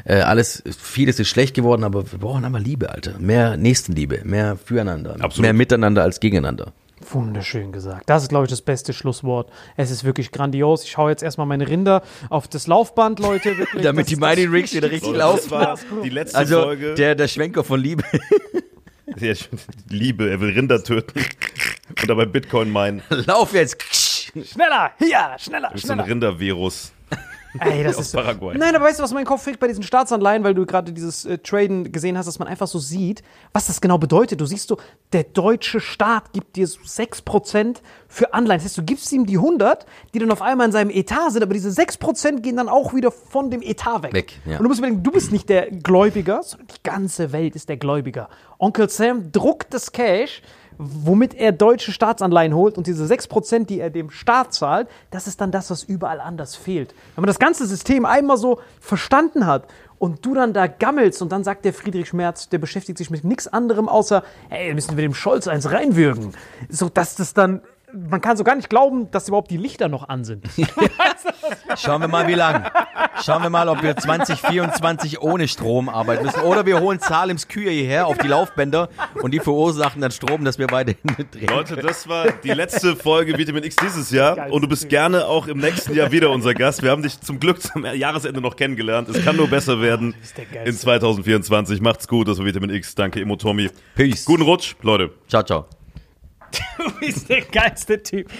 äh, alles, vieles ist schlecht geworden, aber wir brauchen einfach Liebe, Alter. Mehr Nächstenliebe, mehr füreinander, Absolut. mehr miteinander als gegeneinander. Wunderschön gesagt. Das ist, glaube ich, das beste Schlusswort. Es ist wirklich grandios. Ich schaue jetzt erstmal meine Rinder auf das Laufband, Leute. Wirklich. Damit die Mighty Rigs wieder richtig laufen. war die letzte Also, Folge. der, der Schwenker von Liebe. Liebe, er will Rinder töten und dabei Bitcoin meinen. Lauf jetzt. Schneller, hier, schneller, Das ist so ein schneller. Rindervirus. Ey, das aus ist so. Paraguay. Nein, aber weißt du, was mein Kopf kriegt bei diesen Staatsanleihen, weil du gerade dieses äh, Traden gesehen hast, dass man einfach so sieht, was das genau bedeutet. Du siehst so, der deutsche Staat gibt dir so 6% für Anleihen. Das heißt, du gibst ihm die 100, die dann auf einmal in seinem Etat sind, aber diese 6% gehen dann auch wieder von dem Etat weg. Weg, ja. Und du musst überlegen, du bist nicht der Gläubiger, sondern die ganze Welt ist der Gläubiger. Onkel Sam druckt das Cash, womit er deutsche Staatsanleihen holt und diese 6%, die er dem Staat zahlt, das ist dann das, was überall anders fehlt. Wenn man das ganze System einmal so verstanden hat und du dann da gammelst und dann sagt der Friedrich Merz, der beschäftigt sich mit nichts anderem außer, hey, müssen wir dem Scholz eins reinwürgen. So, dass das dann, man kann so gar nicht glauben, dass überhaupt die Lichter noch an sind. Schauen wir mal, wie lang. Schauen wir mal, ob wir 2024 ohne Strom arbeiten müssen. Oder wir holen Salems Kühe hierher auf die Laufbänder und die verursachen dann Strom, dass wir beide drehen. Leute, das war die letzte Folge Vitamin X dieses Jahr und du bist gerne auch im nächsten Jahr wieder unser Gast. Wir haben dich zum Glück zum Jahresende noch kennengelernt. Es kann nur besser werden in 2024. Macht's gut, das war Vitamin X. Danke, Emotomi. Peace. Guten Rutsch, Leute. Ciao, ciao. Du bist der geilste Typ.